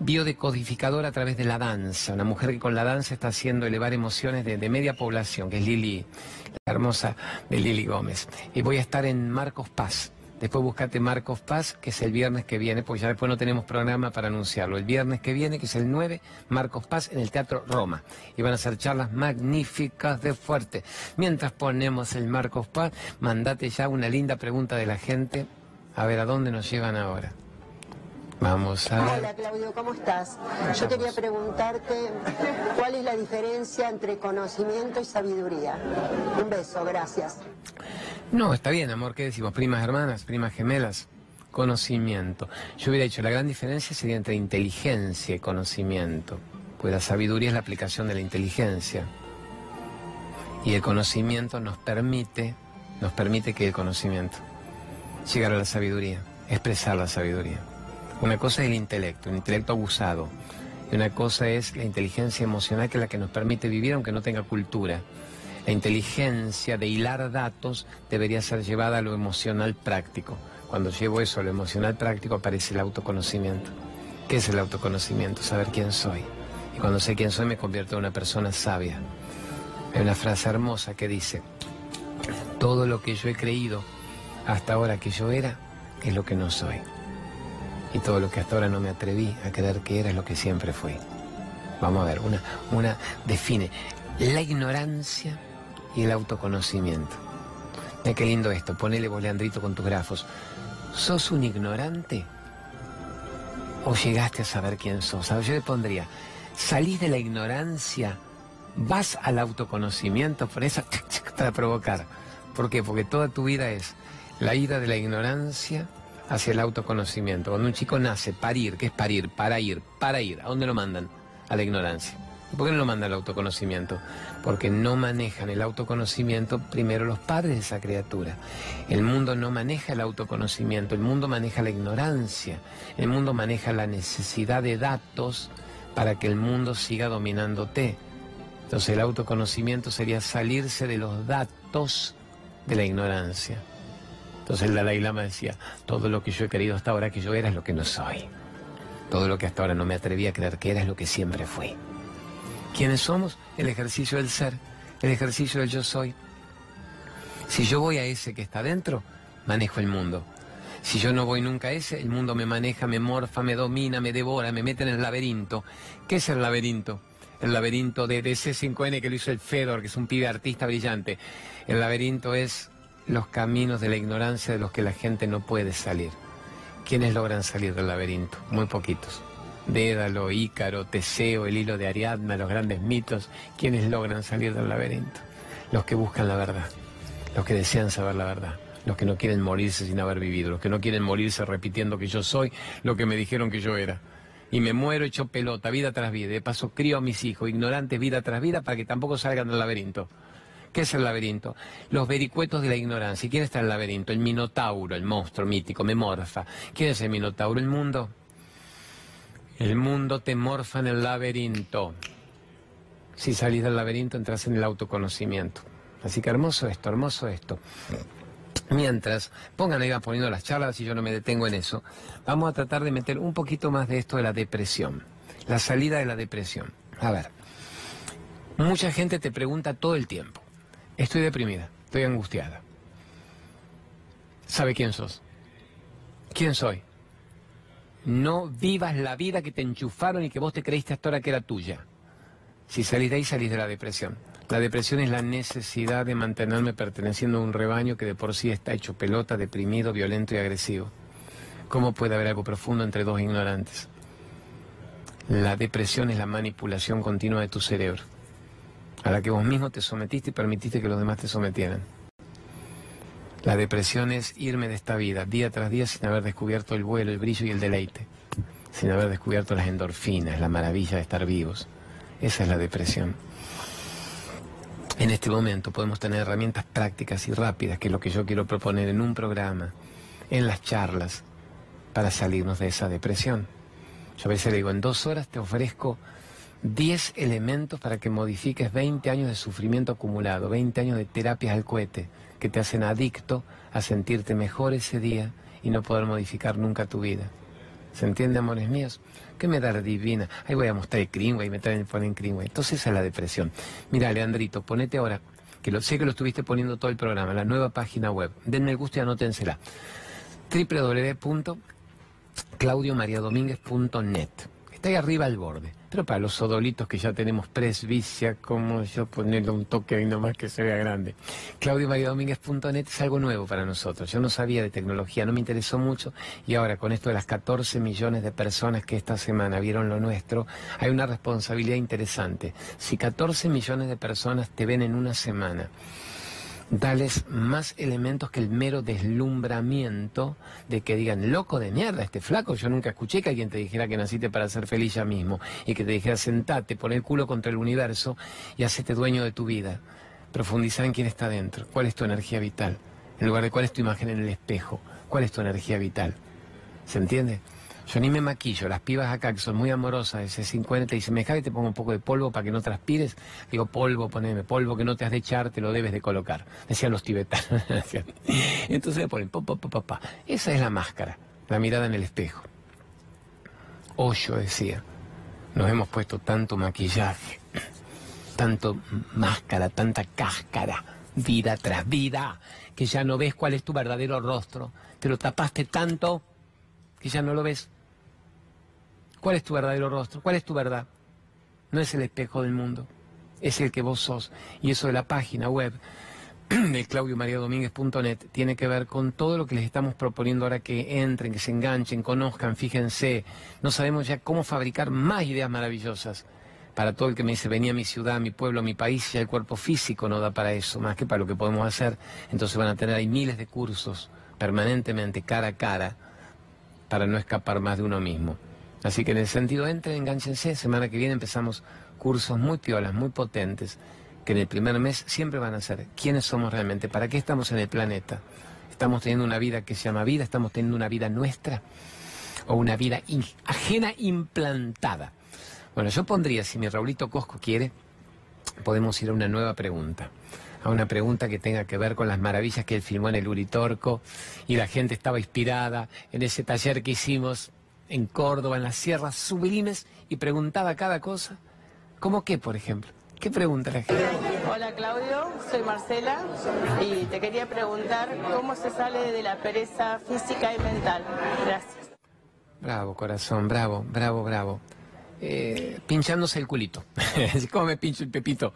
biodecodificadora a través de la danza, una mujer que con la danza está haciendo elevar emociones de, de, media población, que es Lili, la hermosa de Lili Gómez. Y voy a estar en Marcos Paz, Después buscate Marcos Paz, que es el viernes que viene, porque ya después no tenemos programa para anunciarlo. El viernes que viene, que es el 9, Marcos Paz en el Teatro Roma. Y van a ser charlas magníficas de fuerte. Mientras ponemos el Marcos Paz, mandate ya una linda pregunta de la gente. A ver a dónde nos llevan ahora. Vamos a. Hola Claudio, ¿cómo estás? Yo quería preguntarte cuál es la diferencia entre conocimiento y sabiduría. Un beso, gracias. No, está bien, amor, ¿qué decimos? Primas hermanas, primas gemelas, conocimiento. Yo hubiera dicho, la gran diferencia sería entre inteligencia y conocimiento, pues la sabiduría es la aplicación de la inteligencia. Y el conocimiento nos permite, nos permite que el conocimiento llegar a la sabiduría, expresar la sabiduría. Una cosa es el intelecto, un intelecto abusado, y una cosa es la inteligencia emocional que es la que nos permite vivir aunque no tenga cultura. La inteligencia de hilar datos debería ser llevada a lo emocional práctico. Cuando llevo eso a lo emocional práctico aparece el autoconocimiento. ¿Qué es el autoconocimiento? Saber quién soy. Y cuando sé quién soy me convierto en una persona sabia. Hay una frase hermosa que dice, todo lo que yo he creído hasta ahora que yo era es lo que no soy. Y todo lo que hasta ahora no me atreví a creer que era lo que siempre fui. Vamos a ver, una, una define la ignorancia y el autoconocimiento. Mira qué lindo esto, ponele vos, Leandrito, con tus grafos. ¿Sos un ignorante? ¿O llegaste a saber quién sos? yo le pondría, salís de la ignorancia, vas al autoconocimiento, por eso, para provocar. ¿Por qué? Porque toda tu vida es la ida de la ignorancia hacia el autoconocimiento. Cuando un chico nace, parir, ¿qué es parir? Para ir, para ir. ¿A dónde lo mandan? A la ignorancia. ¿Por qué no lo manda el autoconocimiento? Porque no manejan el autoconocimiento primero los padres de esa criatura. El mundo no maneja el autoconocimiento, el mundo maneja la ignorancia, el mundo maneja la necesidad de datos para que el mundo siga dominándote. Entonces el autoconocimiento sería salirse de los datos de la ignorancia. Entonces el Dalai Lama decía, todo lo que yo he querido hasta ahora que yo era es lo que no soy. Todo lo que hasta ahora no me atreví a creer que era es lo que siempre fui. ¿Quiénes somos? El ejercicio del ser, El ejercicio del yo soy. Si yo voy a ese que está dentro, manejo el mundo. Si yo no voy nunca a ese, el mundo me maneja, me morfa, me domina, me devora, me mete en el laberinto. ¿Qué es el laberinto? El laberinto de, ese 5N que lo hizo el Fedor, que es un pibe artista brillante. El laberinto es los caminos de la ignorancia de los que la gente no puede salir. ¿Quiénes logran salir del laberinto? Muy poquitos. Dédalo, Ícaro, Teseo, el hilo de Ariadna, los grandes mitos. ¿Quiénes logran salir del laberinto? Los que buscan la verdad, los que desean saber la verdad los que no quieren morirse sin haber vivido, los que no quieren morirse repitiendo que yo soy lo que me dijeron que yo era. Y me muero hecho pelota, vida tras vida. De paso crío a mis hijos, ignorantes vida tras vida, para que tampoco salgan del laberinto. ¿Qué es el laberinto? Los vericuetos de la ignorancia. ¿Y quién está en el laberinto? El minotauro, el monstruo mítico, me morfa. ¿Quién es el minotauro? El mundo. El mundo te morfa en el laberinto. Si salís del laberinto entras en el autoconocimiento. Así que hermoso esto, hermoso esto. Mientras, pongan ahí, van poniendo las charlas y yo no me detengo en eso, vamos a tratar de meter un poquito más de esto de la depresión, la salida de la depresión. A ver, mucha gente te pregunta todo el tiempo, estoy deprimida, estoy angustiada. ¿Sabe quién sos? ¿Quién soy? No vivas la vida que te enchufaron y que vos te creíste hasta ahora que era tuya. Si salís de ahí, salís de la depresión. La depresión es la necesidad de mantenerme perteneciendo a un rebaño que de por sí está hecho pelota, deprimido, violento y agresivo. ¿Cómo puede haber algo profundo entre dos ignorantes? La depresión es la manipulación continua de tu cerebro, a la que vos mismo te sometiste y permitiste que los demás te sometieran. La depresión es irme de esta vida día tras día sin haber descubierto el vuelo, el brillo y el deleite, sin haber descubierto las endorfinas, la maravilla de estar vivos. Esa es la depresión. En este momento podemos tener herramientas prácticas y rápidas, que es lo que yo quiero proponer en un programa, en las charlas, para salirnos de esa depresión. Yo a veces le digo, en dos horas te ofrezco 10 elementos para que modifiques 20 años de sufrimiento acumulado, 20 años de terapias al cohete, que te hacen adicto a sentirte mejor ese día y no poder modificar nunca tu vida. ¿Se entiende, amores míos? ¿Qué me da divina? Ahí voy a mostrar el Greenway, me traen, ponen Greenway. Entonces esa es la depresión. Mira, Leandrito, ponete ahora, que lo, sé que lo estuviste poniendo todo el programa, la nueva página web. Denme el gusto y anótensela. www.claudiomariadomínguez.net. Está ahí arriba al borde. Pero para los sodolitos que ya tenemos presbicia, como yo ponerle un toque ahí nomás que se vea grande. ClaudioMariaDomínguez.net es algo nuevo para nosotros. Yo no sabía de tecnología, no me interesó mucho. Y ahora, con esto de las 14 millones de personas que esta semana vieron lo nuestro, hay una responsabilidad interesante. Si 14 millones de personas te ven en una semana, dales más elementos que el mero deslumbramiento de que digan, loco de mierda, este flaco, yo nunca escuché que alguien te dijera que naciste para ser feliz ya mismo y que te dijera sentate, pon el culo contra el universo y hacete dueño de tu vida. Profundizar en quién está dentro, cuál es tu energía vital, en lugar de cuál es tu imagen en el espejo, cuál es tu energía vital. ¿Se entiende? Yo ni me maquillo, las pibas acá que son muy amorosas, ese 50 te dicen, me y te pongo un poco de polvo para que no transpires. Digo, polvo, poneme polvo que no te has de echar, te lo debes de colocar. Decían los tibetanos. Entonces me ponen, pa, pa, pa, pa, Esa es la máscara, la mirada en el espejo. Hoyo decía, nos hemos puesto tanto maquillaje, tanto máscara, tanta cáscara, vida tras vida, que ya no ves cuál es tu verdadero rostro. Te lo tapaste tanto que ya no lo ves. ¿Cuál es tu verdadero rostro? ¿Cuál es tu verdad? No es el espejo del mundo, es el que vos sos. Y eso de la página web de claudiomariadomínguez.net tiene que ver con todo lo que les estamos proponiendo ahora que entren, que se enganchen, conozcan, fíjense. No sabemos ya cómo fabricar más ideas maravillosas. Para todo el que me dice, venía a mi ciudad, a mi pueblo, a mi país, ya el cuerpo físico no da para eso, más que para lo que podemos hacer. Entonces van a tener ahí miles de cursos permanentemente, cara a cara, para no escapar más de uno mismo. Así que en ese sentido, entren, enganchense. Semana que viene empezamos cursos muy piolas, muy potentes, que en el primer mes siempre van a ser quiénes somos realmente, para qué estamos en el planeta. Estamos teniendo una vida que se llama vida, estamos teniendo una vida nuestra o una vida ajena implantada. Bueno, yo pondría, si mi Raulito Cosco quiere, podemos ir a una nueva pregunta a una pregunta que tenga que ver con las maravillas que él filmó en el Uritorco y la gente estaba inspirada en ese taller que hicimos en Córdoba, en las sierras sublimes, y preguntaba cada cosa. ¿Cómo qué, por ejemplo? ¿Qué pregunta la gente? Hola Claudio, soy Marcela y te quería preguntar cómo se sale de la pereza física y mental. Gracias. Bravo, corazón, bravo, bravo, bravo. Eh, pinchándose el culito. ¿Cómo me pincho el pepito?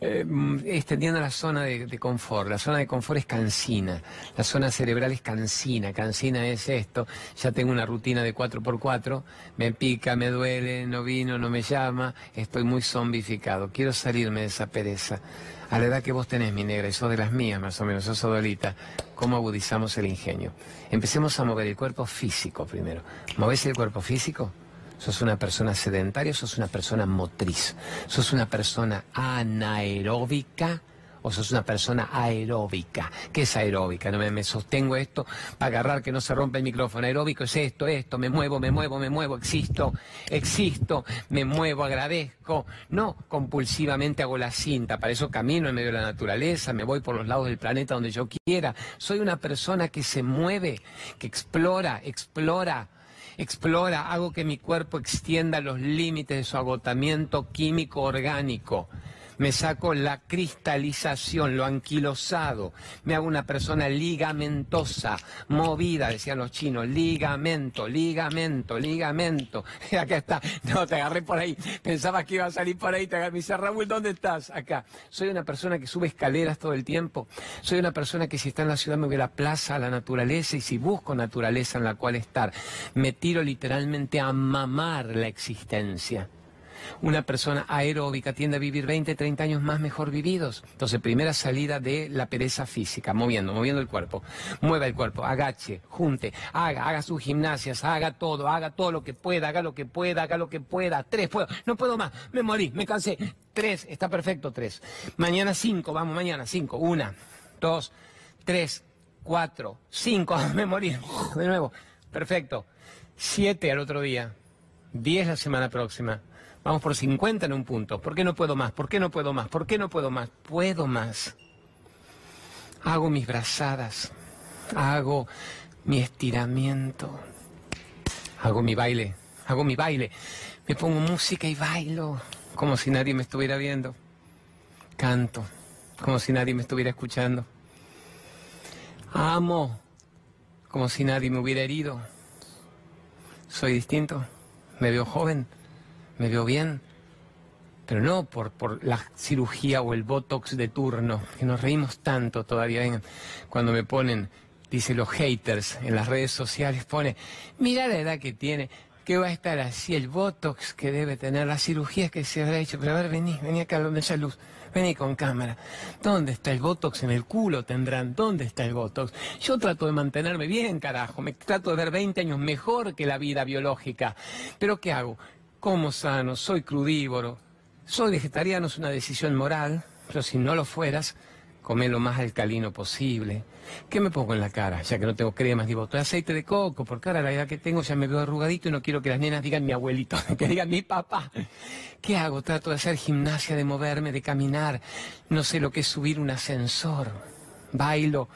Eh, mm, extendiendo la zona de, de, confort. La zona de confort es cansina. La zona cerebral es cansina. Cansina es esto. Ya tengo una rutina de 4x4. Me pica, me duele, no vino, no me llama. Estoy muy zombificado. Quiero salirme de esa pereza. A la edad que vos tenés, mi negra, y sos de las mías más o menos, sos odolita, ¿cómo agudizamos el ingenio? Empecemos a mover el cuerpo físico primero. ¿Movés el cuerpo físico? Sos una persona sedentaria, sos una persona motriz, sos una persona anaeróbica o sos una persona aeróbica. ¿Qué es aeróbica? No me, sostengo esto para agarrar que no se rompa el micrófono. Aeróbico es esto, esto, me muevo, me muevo, me muevo, existo, existo, me muevo, agradezco. No compulsivamente hago la cinta, para eso camino en medio de la naturaleza, me voy por los lados del planeta donde yo quiera. Soy una persona que se mueve, que explora, explora explora, hago que mi cuerpo extienda los límites de su agotamiento químico orgánico. Me saco la cristalización, lo anquilosado. Me hago una persona ligamentosa, movida, decían los chinos. Ligamento, ligamento, ligamento. Acá está. No, te agarré por ahí. Pensabas que iba a salir por ahí. Te agarré. Me dice, Raúl, ¿dónde estás? Acá. Soy una persona que sube escaleras todo el tiempo. Soy una persona que si está en la ciudad me voy a la plaza, a la naturaleza. Y si busco naturaleza en la cual estar, me tiro literalmente a mamar la existencia una persona aeróbica tiende a vivir 20, 30 años más mejor vividos. Entonces, primera salida de la pereza física, moviendo, moviendo el cuerpo. Mueva el cuerpo, agache, junte, haga, haga sus gimnasias, haga todo, haga todo lo que pueda, haga lo que pueda, haga lo que pueda. Tres, puedo, no puedo más, me morí, me cansé. Tres, está perfecto, tres. Mañana cinco, vamos, mañana cinco. Una, dos, tres, cuatro, cinco, me morí. De nuevo, perfecto. Siete al otro día. Diez la semana próxima. Vamos por 50 en un punto. ¿Por qué no puedo más? ¿Por qué no puedo más? ¿Por qué no puedo más? Puedo más. Hago mis brazadas. Hago mi estiramiento. Hago mi baile. Hago mi baile. Me pongo música y bailo. Como si nadie me estuviera viendo. Canto. Como si nadie me estuviera escuchando. Amo. Como si nadie me hubiera herido. Soy distinto. Me veo joven me veo bien, pero no por, por la cirugía o el botox de turno, que nos reímos tanto todavía. cuando me ponen, dice los haters en las redes sociales, pone, mira la edad que tiene, que va a estar así, el botox que debe tener, las cirugías que se habrá hecho, pero a ver, vení, vení acá donde haya luz. Vení con cámara. ¿Dónde está el Botox? En el culo tendrán. ¿Dónde está el Botox? Yo trato de mantenerme bien, carajo. Me trato de ver 20 años mejor que la vida biológica. Pero ¿qué hago? Como sano, soy crudívoro, soy vegetariano, es una decisión moral, pero si no lo fueras, come lo más alcalino posible. ¿Qué me pongo en la cara? Ya que no tengo cremas ni de aceite de coco, porque ahora la edad que tengo ya me veo arrugadito y no quiero que las nenas digan mi abuelito, que digan mi papá. ¿Qué hago? Trato de hacer gimnasia, de moverme, de caminar. No sé lo que es subir un ascensor. Bailo,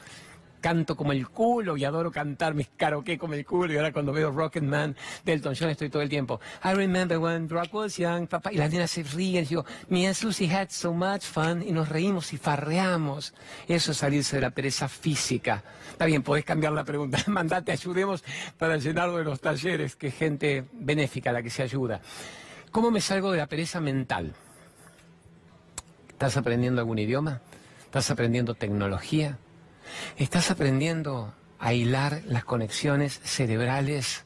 canto como el culo y adoro cantar mis karaoke como el culo. Y ahora cuando veo Rocketman del John estoy todo el tiempo. I remember when Rock was young, papá. Y las nenas se ríen. Y digo, me and had so much fun. Y nos reímos y farreamos. Eso es salirse de la pereza física. Está bien, podés cambiar la pregunta. Mandate, ayudemos para llenarlo de los talleres, que gente benéfica la que se ayuda. ¿Cómo me salgo de la pereza mental? ¿Estás aprendiendo algún idioma? ¿Estás aprendiendo tecnología? Estás aprendiendo a hilar las conexiones cerebrales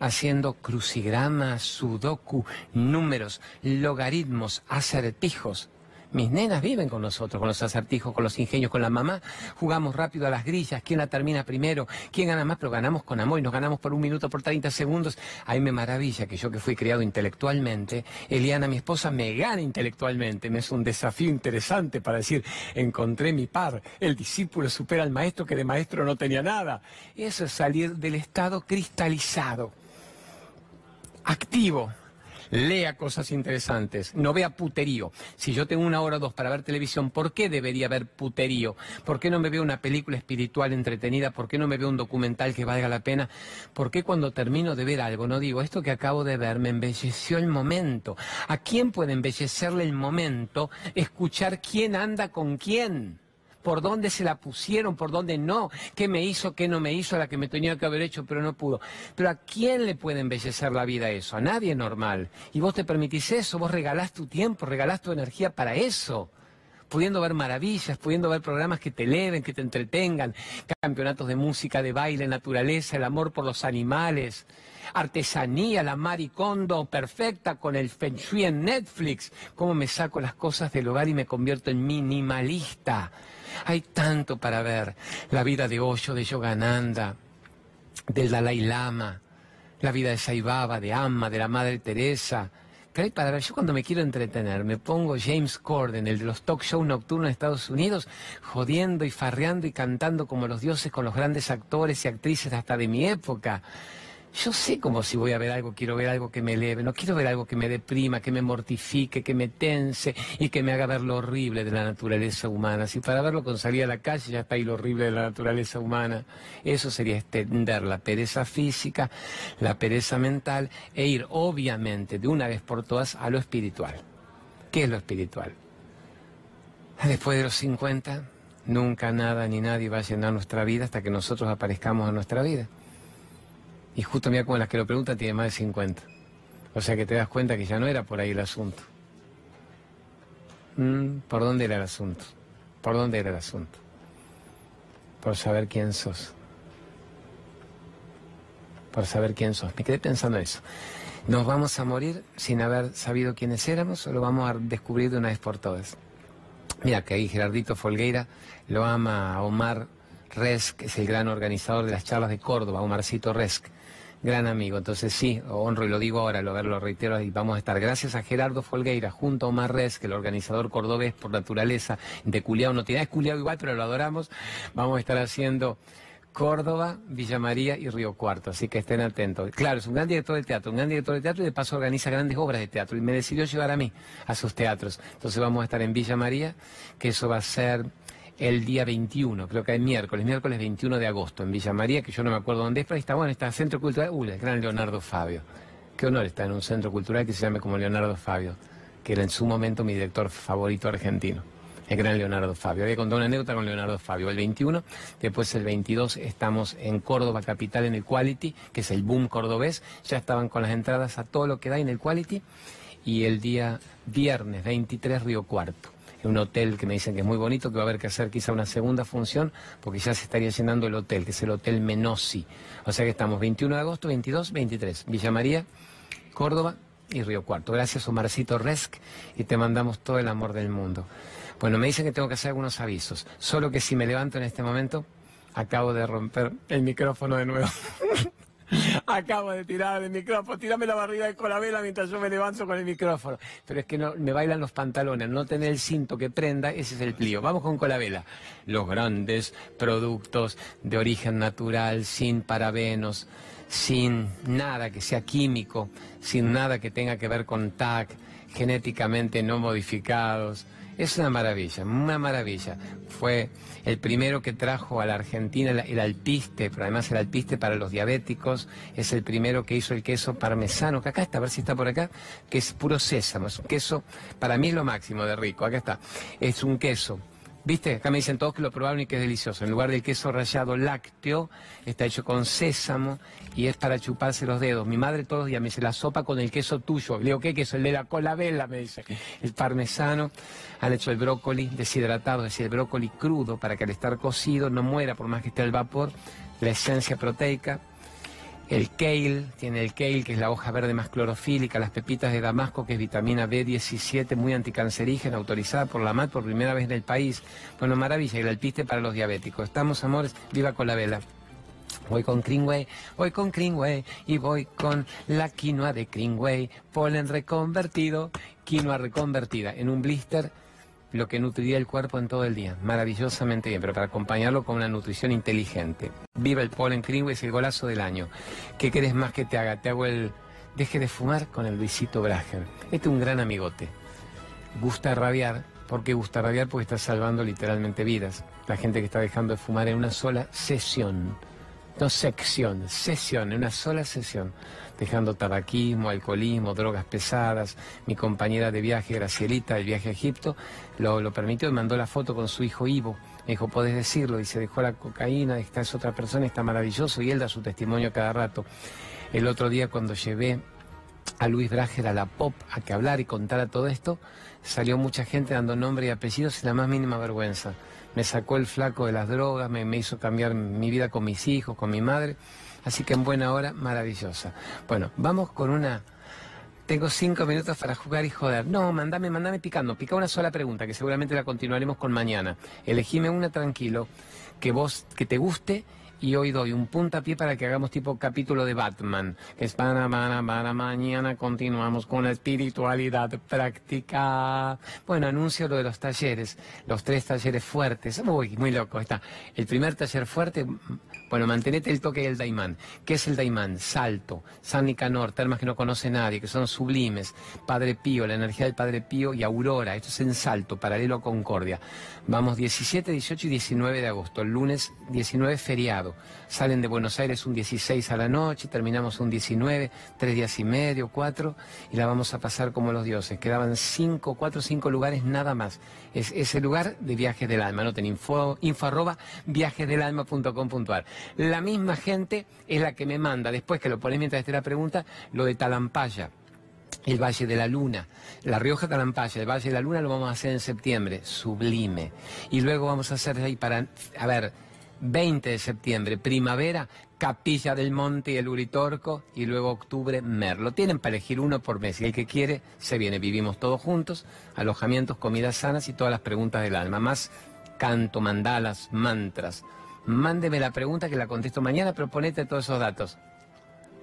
haciendo crucigramas, sudoku, números, logaritmos, acertijos. Mis nenas viven con nosotros, con los acertijos, con los ingenios, con la mamá. Jugamos rápido a las grillas, quién la termina primero, quién gana más, pero ganamos con amor y nos ganamos por un minuto, por 30 segundos. A mí me maravilla que yo que fui criado intelectualmente, Eliana, mi esposa, me gana intelectualmente. Me es un desafío interesante para decir, encontré mi par. El discípulo supera al maestro que de maestro no tenía nada. Eso es salir del estado cristalizado, activo, lea cosas interesantes, no vea puterío. Si yo tengo una hora o dos para ver televisión, ¿por qué debería haber puterío? ¿Por qué no me veo una película espiritual entretenida? ¿Por qué no me veo un documental que valga la pena? ¿Por qué cuando termino de ver algo no digo, esto que acabo de ver me embelleció el momento? ¿A quién puede embellecerle el momento escuchar quién anda con quién? Por dónde se la pusieron, por dónde no, qué me hizo, qué no me hizo, la que me tenía que haber hecho, pero no pudo. Pero ¿a quién le puede embellecer la vida eso? A nadie normal. Y vos te permitís eso, vos regalás tu tiempo, regalás tu energía para eso pudiendo ver maravillas, pudiendo ver programas que te eleven, que te entretengan, campeonatos de música, de baile, naturaleza, el amor por los animales, artesanía, la maricondo perfecta con el Feng Shui en Netflix, cómo me saco las cosas del hogar y me convierto en minimalista. Hay tanto para ver. La vida de Osho, de Yogananda, del Dalai Lama, la vida de Saibaba, de Amma, de la Madre Teresa. Pero hay para ver. Yo cuando me quiero entretener me pongo James Corden, el de los talk shows nocturnos de Estados Unidos, jodiendo y farreando y cantando como los dioses con los grandes actores y actrices hasta de mi época. Yo sé como si voy a ver algo, quiero ver algo que me eleve, no quiero ver algo que me deprima, que me mortifique, que me tense y que me haga ver lo horrible de la naturaleza humana. Si para verlo con salir a la calle ya está ahí lo horrible de la naturaleza humana, eso sería extender la pereza física, la pereza mental e ir obviamente de una vez por todas a lo espiritual. ¿Qué es lo espiritual? Después de los 50, nunca nada ni nadie va a llenar nuestra vida hasta que nosotros aparezcamos en nuestra vida. Y justo mira como las que lo preguntan tiene más de 50. O sea que te das cuenta que ya no era por ahí el asunto. Mm, ¿Por dónde era el asunto? ¿Por dónde era el asunto? Por saber quién sos. Por saber quién sos. Me quedé pensando eso. ¿Nos vamos a morir sin haber sabido quiénes éramos o lo vamos a descubrir de una vez por todas? Mira que ahí Gerardito Folgueira lo ama a Omar Resk, es el gran organizador de las charlas de Córdoba, Omarcito Resk gran amigo. Entonces sí, honro y lo digo ahora, lo, lo reitero y vamos a estar. Gracias a Gerardo Folgueira, junto a Omar Rez, que el organizador cordobés por naturaleza de Culiao, no tiene, es Culiao igual, pero lo adoramos. Vamos a estar haciendo Córdoba, Villa María y Río Cuarto, así que estén atentos. Claro, es un gran director de teatro, un gran director de teatro y de paso organiza grandes obras de teatro y me decidió llevar a mí a sus teatros. Entonces vamos a estar en Villa María, que eso va a ser el día 21, creo que es miércoles, miércoles 21 de agosto, en Villa María, que yo no me acuerdo dónde es, pero ahí está, bueno, está Centro Cultural, uy, el gran Leonardo Fabio. Qué honor estar en un centro cultural que se llame como Leonardo Fabio, que era en su momento mi director favorito argentino. El gran Leonardo Fabio. Había contado una anécdota con Leonardo Fabio. El 21, después el 22 estamos en Córdoba Capital en el Quality, que es el boom cordobés. Ya estaban con las entradas a todo lo que da en el Quality. Y el día viernes 23 Río Cuarto un hotel que me dicen que es muy bonito, que va a haber que hacer quizá una segunda función, porque ya se estaría llenando el hotel, que es el Hotel Menosi. O sea que estamos 21 de agosto, 22, 23, Villa María, Córdoba y Río Cuarto. Gracias Omarcito Resk y te mandamos todo el amor del mundo. Bueno, me dicen que tengo que hacer algunos avisos, solo que si me levanto en este momento, acabo de romper el micrófono de nuevo. Acabo de tirar el micrófono, tirame la barriga de colabela mientras yo me levanto con el micrófono. Pero es que no, me bailan los pantalones, no tener el cinto que prenda, ese es el plío. Vamos con colabela. Los grandes productos de origen natural, sin parabenos, sin nada que sea químico, sin nada que tenga que ver con TAC, genéticamente no modificados. Es una maravilla, una maravilla. Fue el primero que trajo a la Argentina el, alpiste, pero además el alpiste para los diabéticos, es el primero que hizo el queso parmesano, que acá está, a ver si está por acá, que es puro sésamo, es un queso, para mí es lo máximo de rico, acá está, es un queso ¿Viste? Acá me dicen todos que lo probaron y que es delicioso. En lugar del queso rallado lácteo, está hecho con sésamo y es para chuparse los dedos. Mi madre todos los días me dice la sopa con el queso tuyo. Le digo, ¿qué queso? El de la cola vela, me dice. El parmesano. Han hecho el brócoli deshidratado, es decir, el brócoli crudo, para que al estar cocido no muera por más que esté el vapor. La esencia proteica el kale, tiene el kale, que es la hoja verde más clorofílica, las pepitas de Damasco, que es vitamina B17, muy anticancerígena, autorizada por la MAT por primera vez en el país. Bueno, maravilla, y el alpiste para los diabéticos. Estamos, amores, viva con la vela. Voy con Greenway, voy con Greenway y voy con la quinoa de Greenway, polen reconvertido, quinoa reconvertida en un blister lo que nutriría el cuerpo en todo el día. Maravillosamente bien, pero para acompañarlo con una nutrición inteligente. Viva el Polen Greenway, es el golazo del año. ¿Qué querés más que te haga? Te hago el, deje de fumar con el Luisito Brager. Este es un gran amigote. Gusta rabiar. ¿Por qué gusta rabiar? Porque está salvando literalmente vidas. La gente que está dejando de fumar en una sola sesión. No sección, sesión, en una sola sesión. Dejando tabaquismo, alcoholismo, drogas pesadas. Mi compañera de viaje, Gracielita, del viaje a Egipto, lo, permitió y mandó la foto con su hijo Ivo. Me dijo, podés decirlo, y se dejó la cocaína, esta es otra persona, está maravilloso, y él da su testimonio cada rato. El otro día cuando llevé a Luis Brager a la pop a que hablar y contara todo esto, salió mucha gente dando nombre y apellidos sin la más mínima vergüenza. Me sacó el flaco de las drogas, me, me hizo cambiar mi vida con mis hijos, con mi madre. Así que en buena hora, maravillosa. Bueno, vamos con una... Tengo cinco minutos para jugar y joder. No, mandame, mandame picando. Pica una sola pregunta, que seguramente la continuaremos con mañana. Elegime una tranquilo, que vos, que te guste y hoy doy un puntapié para que hagamos tipo capítulo de Batman, que es para, para, mañana continuamos con la espiritualidad práctica. Bueno, anuncio lo de los talleres, los tres talleres fuertes. Uy, muy loco está. El primer taller fuerte, bueno, mantenete el toque del Daimán. ¿Qué es el Daimán? Salto, San Nicanor, termas que no conoce nadie, que son sublimes, Padre Pío, la energía del Padre Pío y Aurora. Esto es en Salto, paralelo a Concordia. Vamos 17, 18 y 19 de agosto. El lunes 19 feriado. Salen de Buenos Aires un 16 a la noche, terminamos un 19, tres días y medio, cuatro, y la vamos a pasar como los dioses. Quedaban cinco, cuatro, cinco lugares nada más. Es ese lugar de viajes del alma. Noten info, info arroba viajesdelalma.com.ar. La misma gente es la que me manda, después que lo pones mientras esté la pregunta, lo de Talampaya el Valle de la Luna, La Rioja Talampaya, el Valle de la Luna lo vamos a hacer en septiembre, sublime. Y luego vamos a hacer ahí para, a ver, 20 de septiembre, primavera, Capilla del Monte y el Uritorco, y luego octubre, Merlo. Tienen para elegir uno por mes, y el que quiere se viene, vivimos todos juntos, alojamientos, comidas sanas y todas las preguntas del alma, más canto, mandalas, mantras. Mándeme la pregunta que la contesto mañana, pero ponete todos esos datos.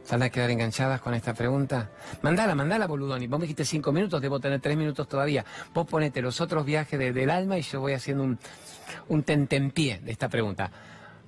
¿Van a quedar enganchadas con esta pregunta? Mandala, mandala, boludoni. Vos me dijiste cinco minutos, debo tener tres minutos todavía. Vos ponete los otros viajes de- del alma y yo voy haciendo un, un tentempié de esta pregunta.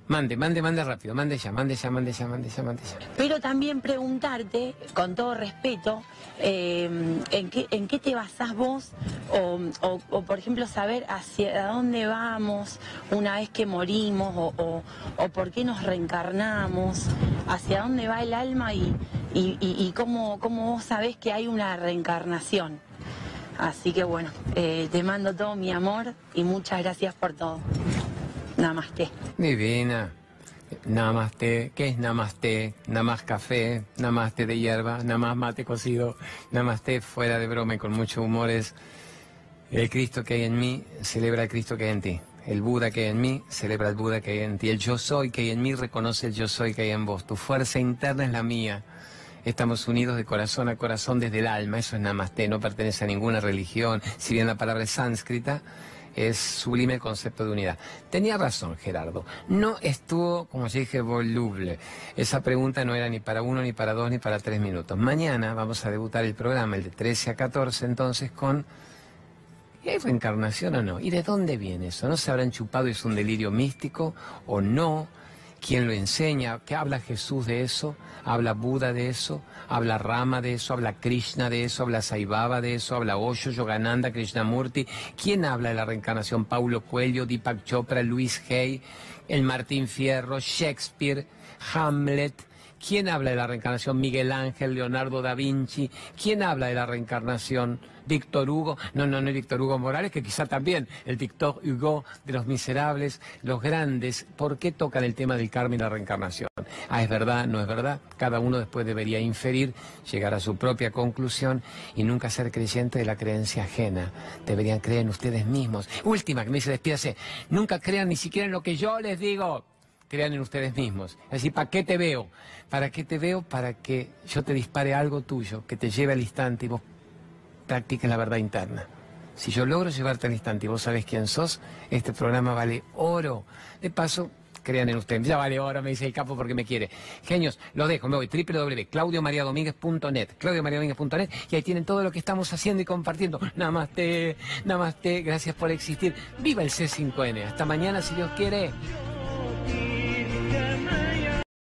Mande, mande, mande rápido. Mande ya, mande ya, mande ya, mande ya, mande ya. Pero también preguntarte, con todo respeto, eh, ¿en, qué, ¿en qué te basás vos? O, o- o, por ejemplo, saber hacia dónde vamos una vez que morimos, o, o- por qué nos reencarnamos, hacia dónde va el alma y, y- y- y cómo, cómo vos sabés que hay una reencarnación. Así que bueno, eh, te mando todo mi amor y muchas gracias por todo. Namaste. Divina. Namaste. ¿Qué es namaste? Namás café, namaste de hierba, namás mate cocido, namaste fuera de broma y con mucho humor es el Cristo que hay en mí celebra el Cristo que hay en ti. El Buda que hay en mí celebra el Buda que hay en ti. El yo soy que hay en mí reconoce el yo soy que hay en vos. Tu fuerza interna es la mía. Estamos unidos de corazón a corazón desde el alma. Eso es namaste. No pertenece a ninguna religión. Si bien la palabra es sánscrita, es sublime el concepto de unidad. Tenía razón, Gerardo. No estuvo, como ya dije, voluble. Esa pregunta no era ni para uno, ni para dos, ni para tres minutos. Mañana vamos a debutar el programa, el de 13 a 14, entonces, con ¿Y hay reencarnación o no? ¿Y de dónde viene eso? ¿No se habrán chupado es un delirio místico o no? ¿Quién lo enseña? ¿Qué habla Jesús de eso? ¿Habla Buda de eso? ¿Habla Rama de eso? ¿Habla Krishna de eso? ¿Habla Saibaba de eso? ¿Habla Osho, Yogananda, Krishnamurti? ¿Quién habla de la reencarnación? Paulo Coelho, Deepak Chopra, Luis Hay, el Martín Fierro, Shakespeare, Hamlet. ¿Quién habla de la reencarnación? Miguel Ángel, Leonardo da Vinci. ¿Quién habla de la reencarnación? Víctor Hugo. No, no, no es Víctor Hugo Morales, que quizá también el Víctor Hugo de los miserables, los grandes. ¿Por qué tocan el tema del karma y la reencarnación? Ah, es verdad, no es verdad. Cada uno después debería inferir, llegar a su propia conclusión y nunca ser creyente de la creencia ajena. Deberían creer en ustedes mismos. Última, que me dice, despídase. Nunca crean ni siquiera en lo que yo les digo crean en ustedes mismos. Es decir, ¿para qué te veo? ¿Para qué te veo? Para que yo te dispare algo tuyo, que te lleve al instante y vos practiques la verdad interna. Si yo logro llevarte al instante y vos sabés quién sos, este programa vale oro. De paso, crean en ustedes. Ya vale oro, me dice el capo porque me quiere. Genios, los dejo, me voy. www.claudiomariadomínguez.net claudiomariadomínguez.net y ahí tienen todo lo que estamos haciendo y compartiendo. Namaste, namaste, gracias por existir. Viva el C5N. Hasta mañana, si Dios quiere.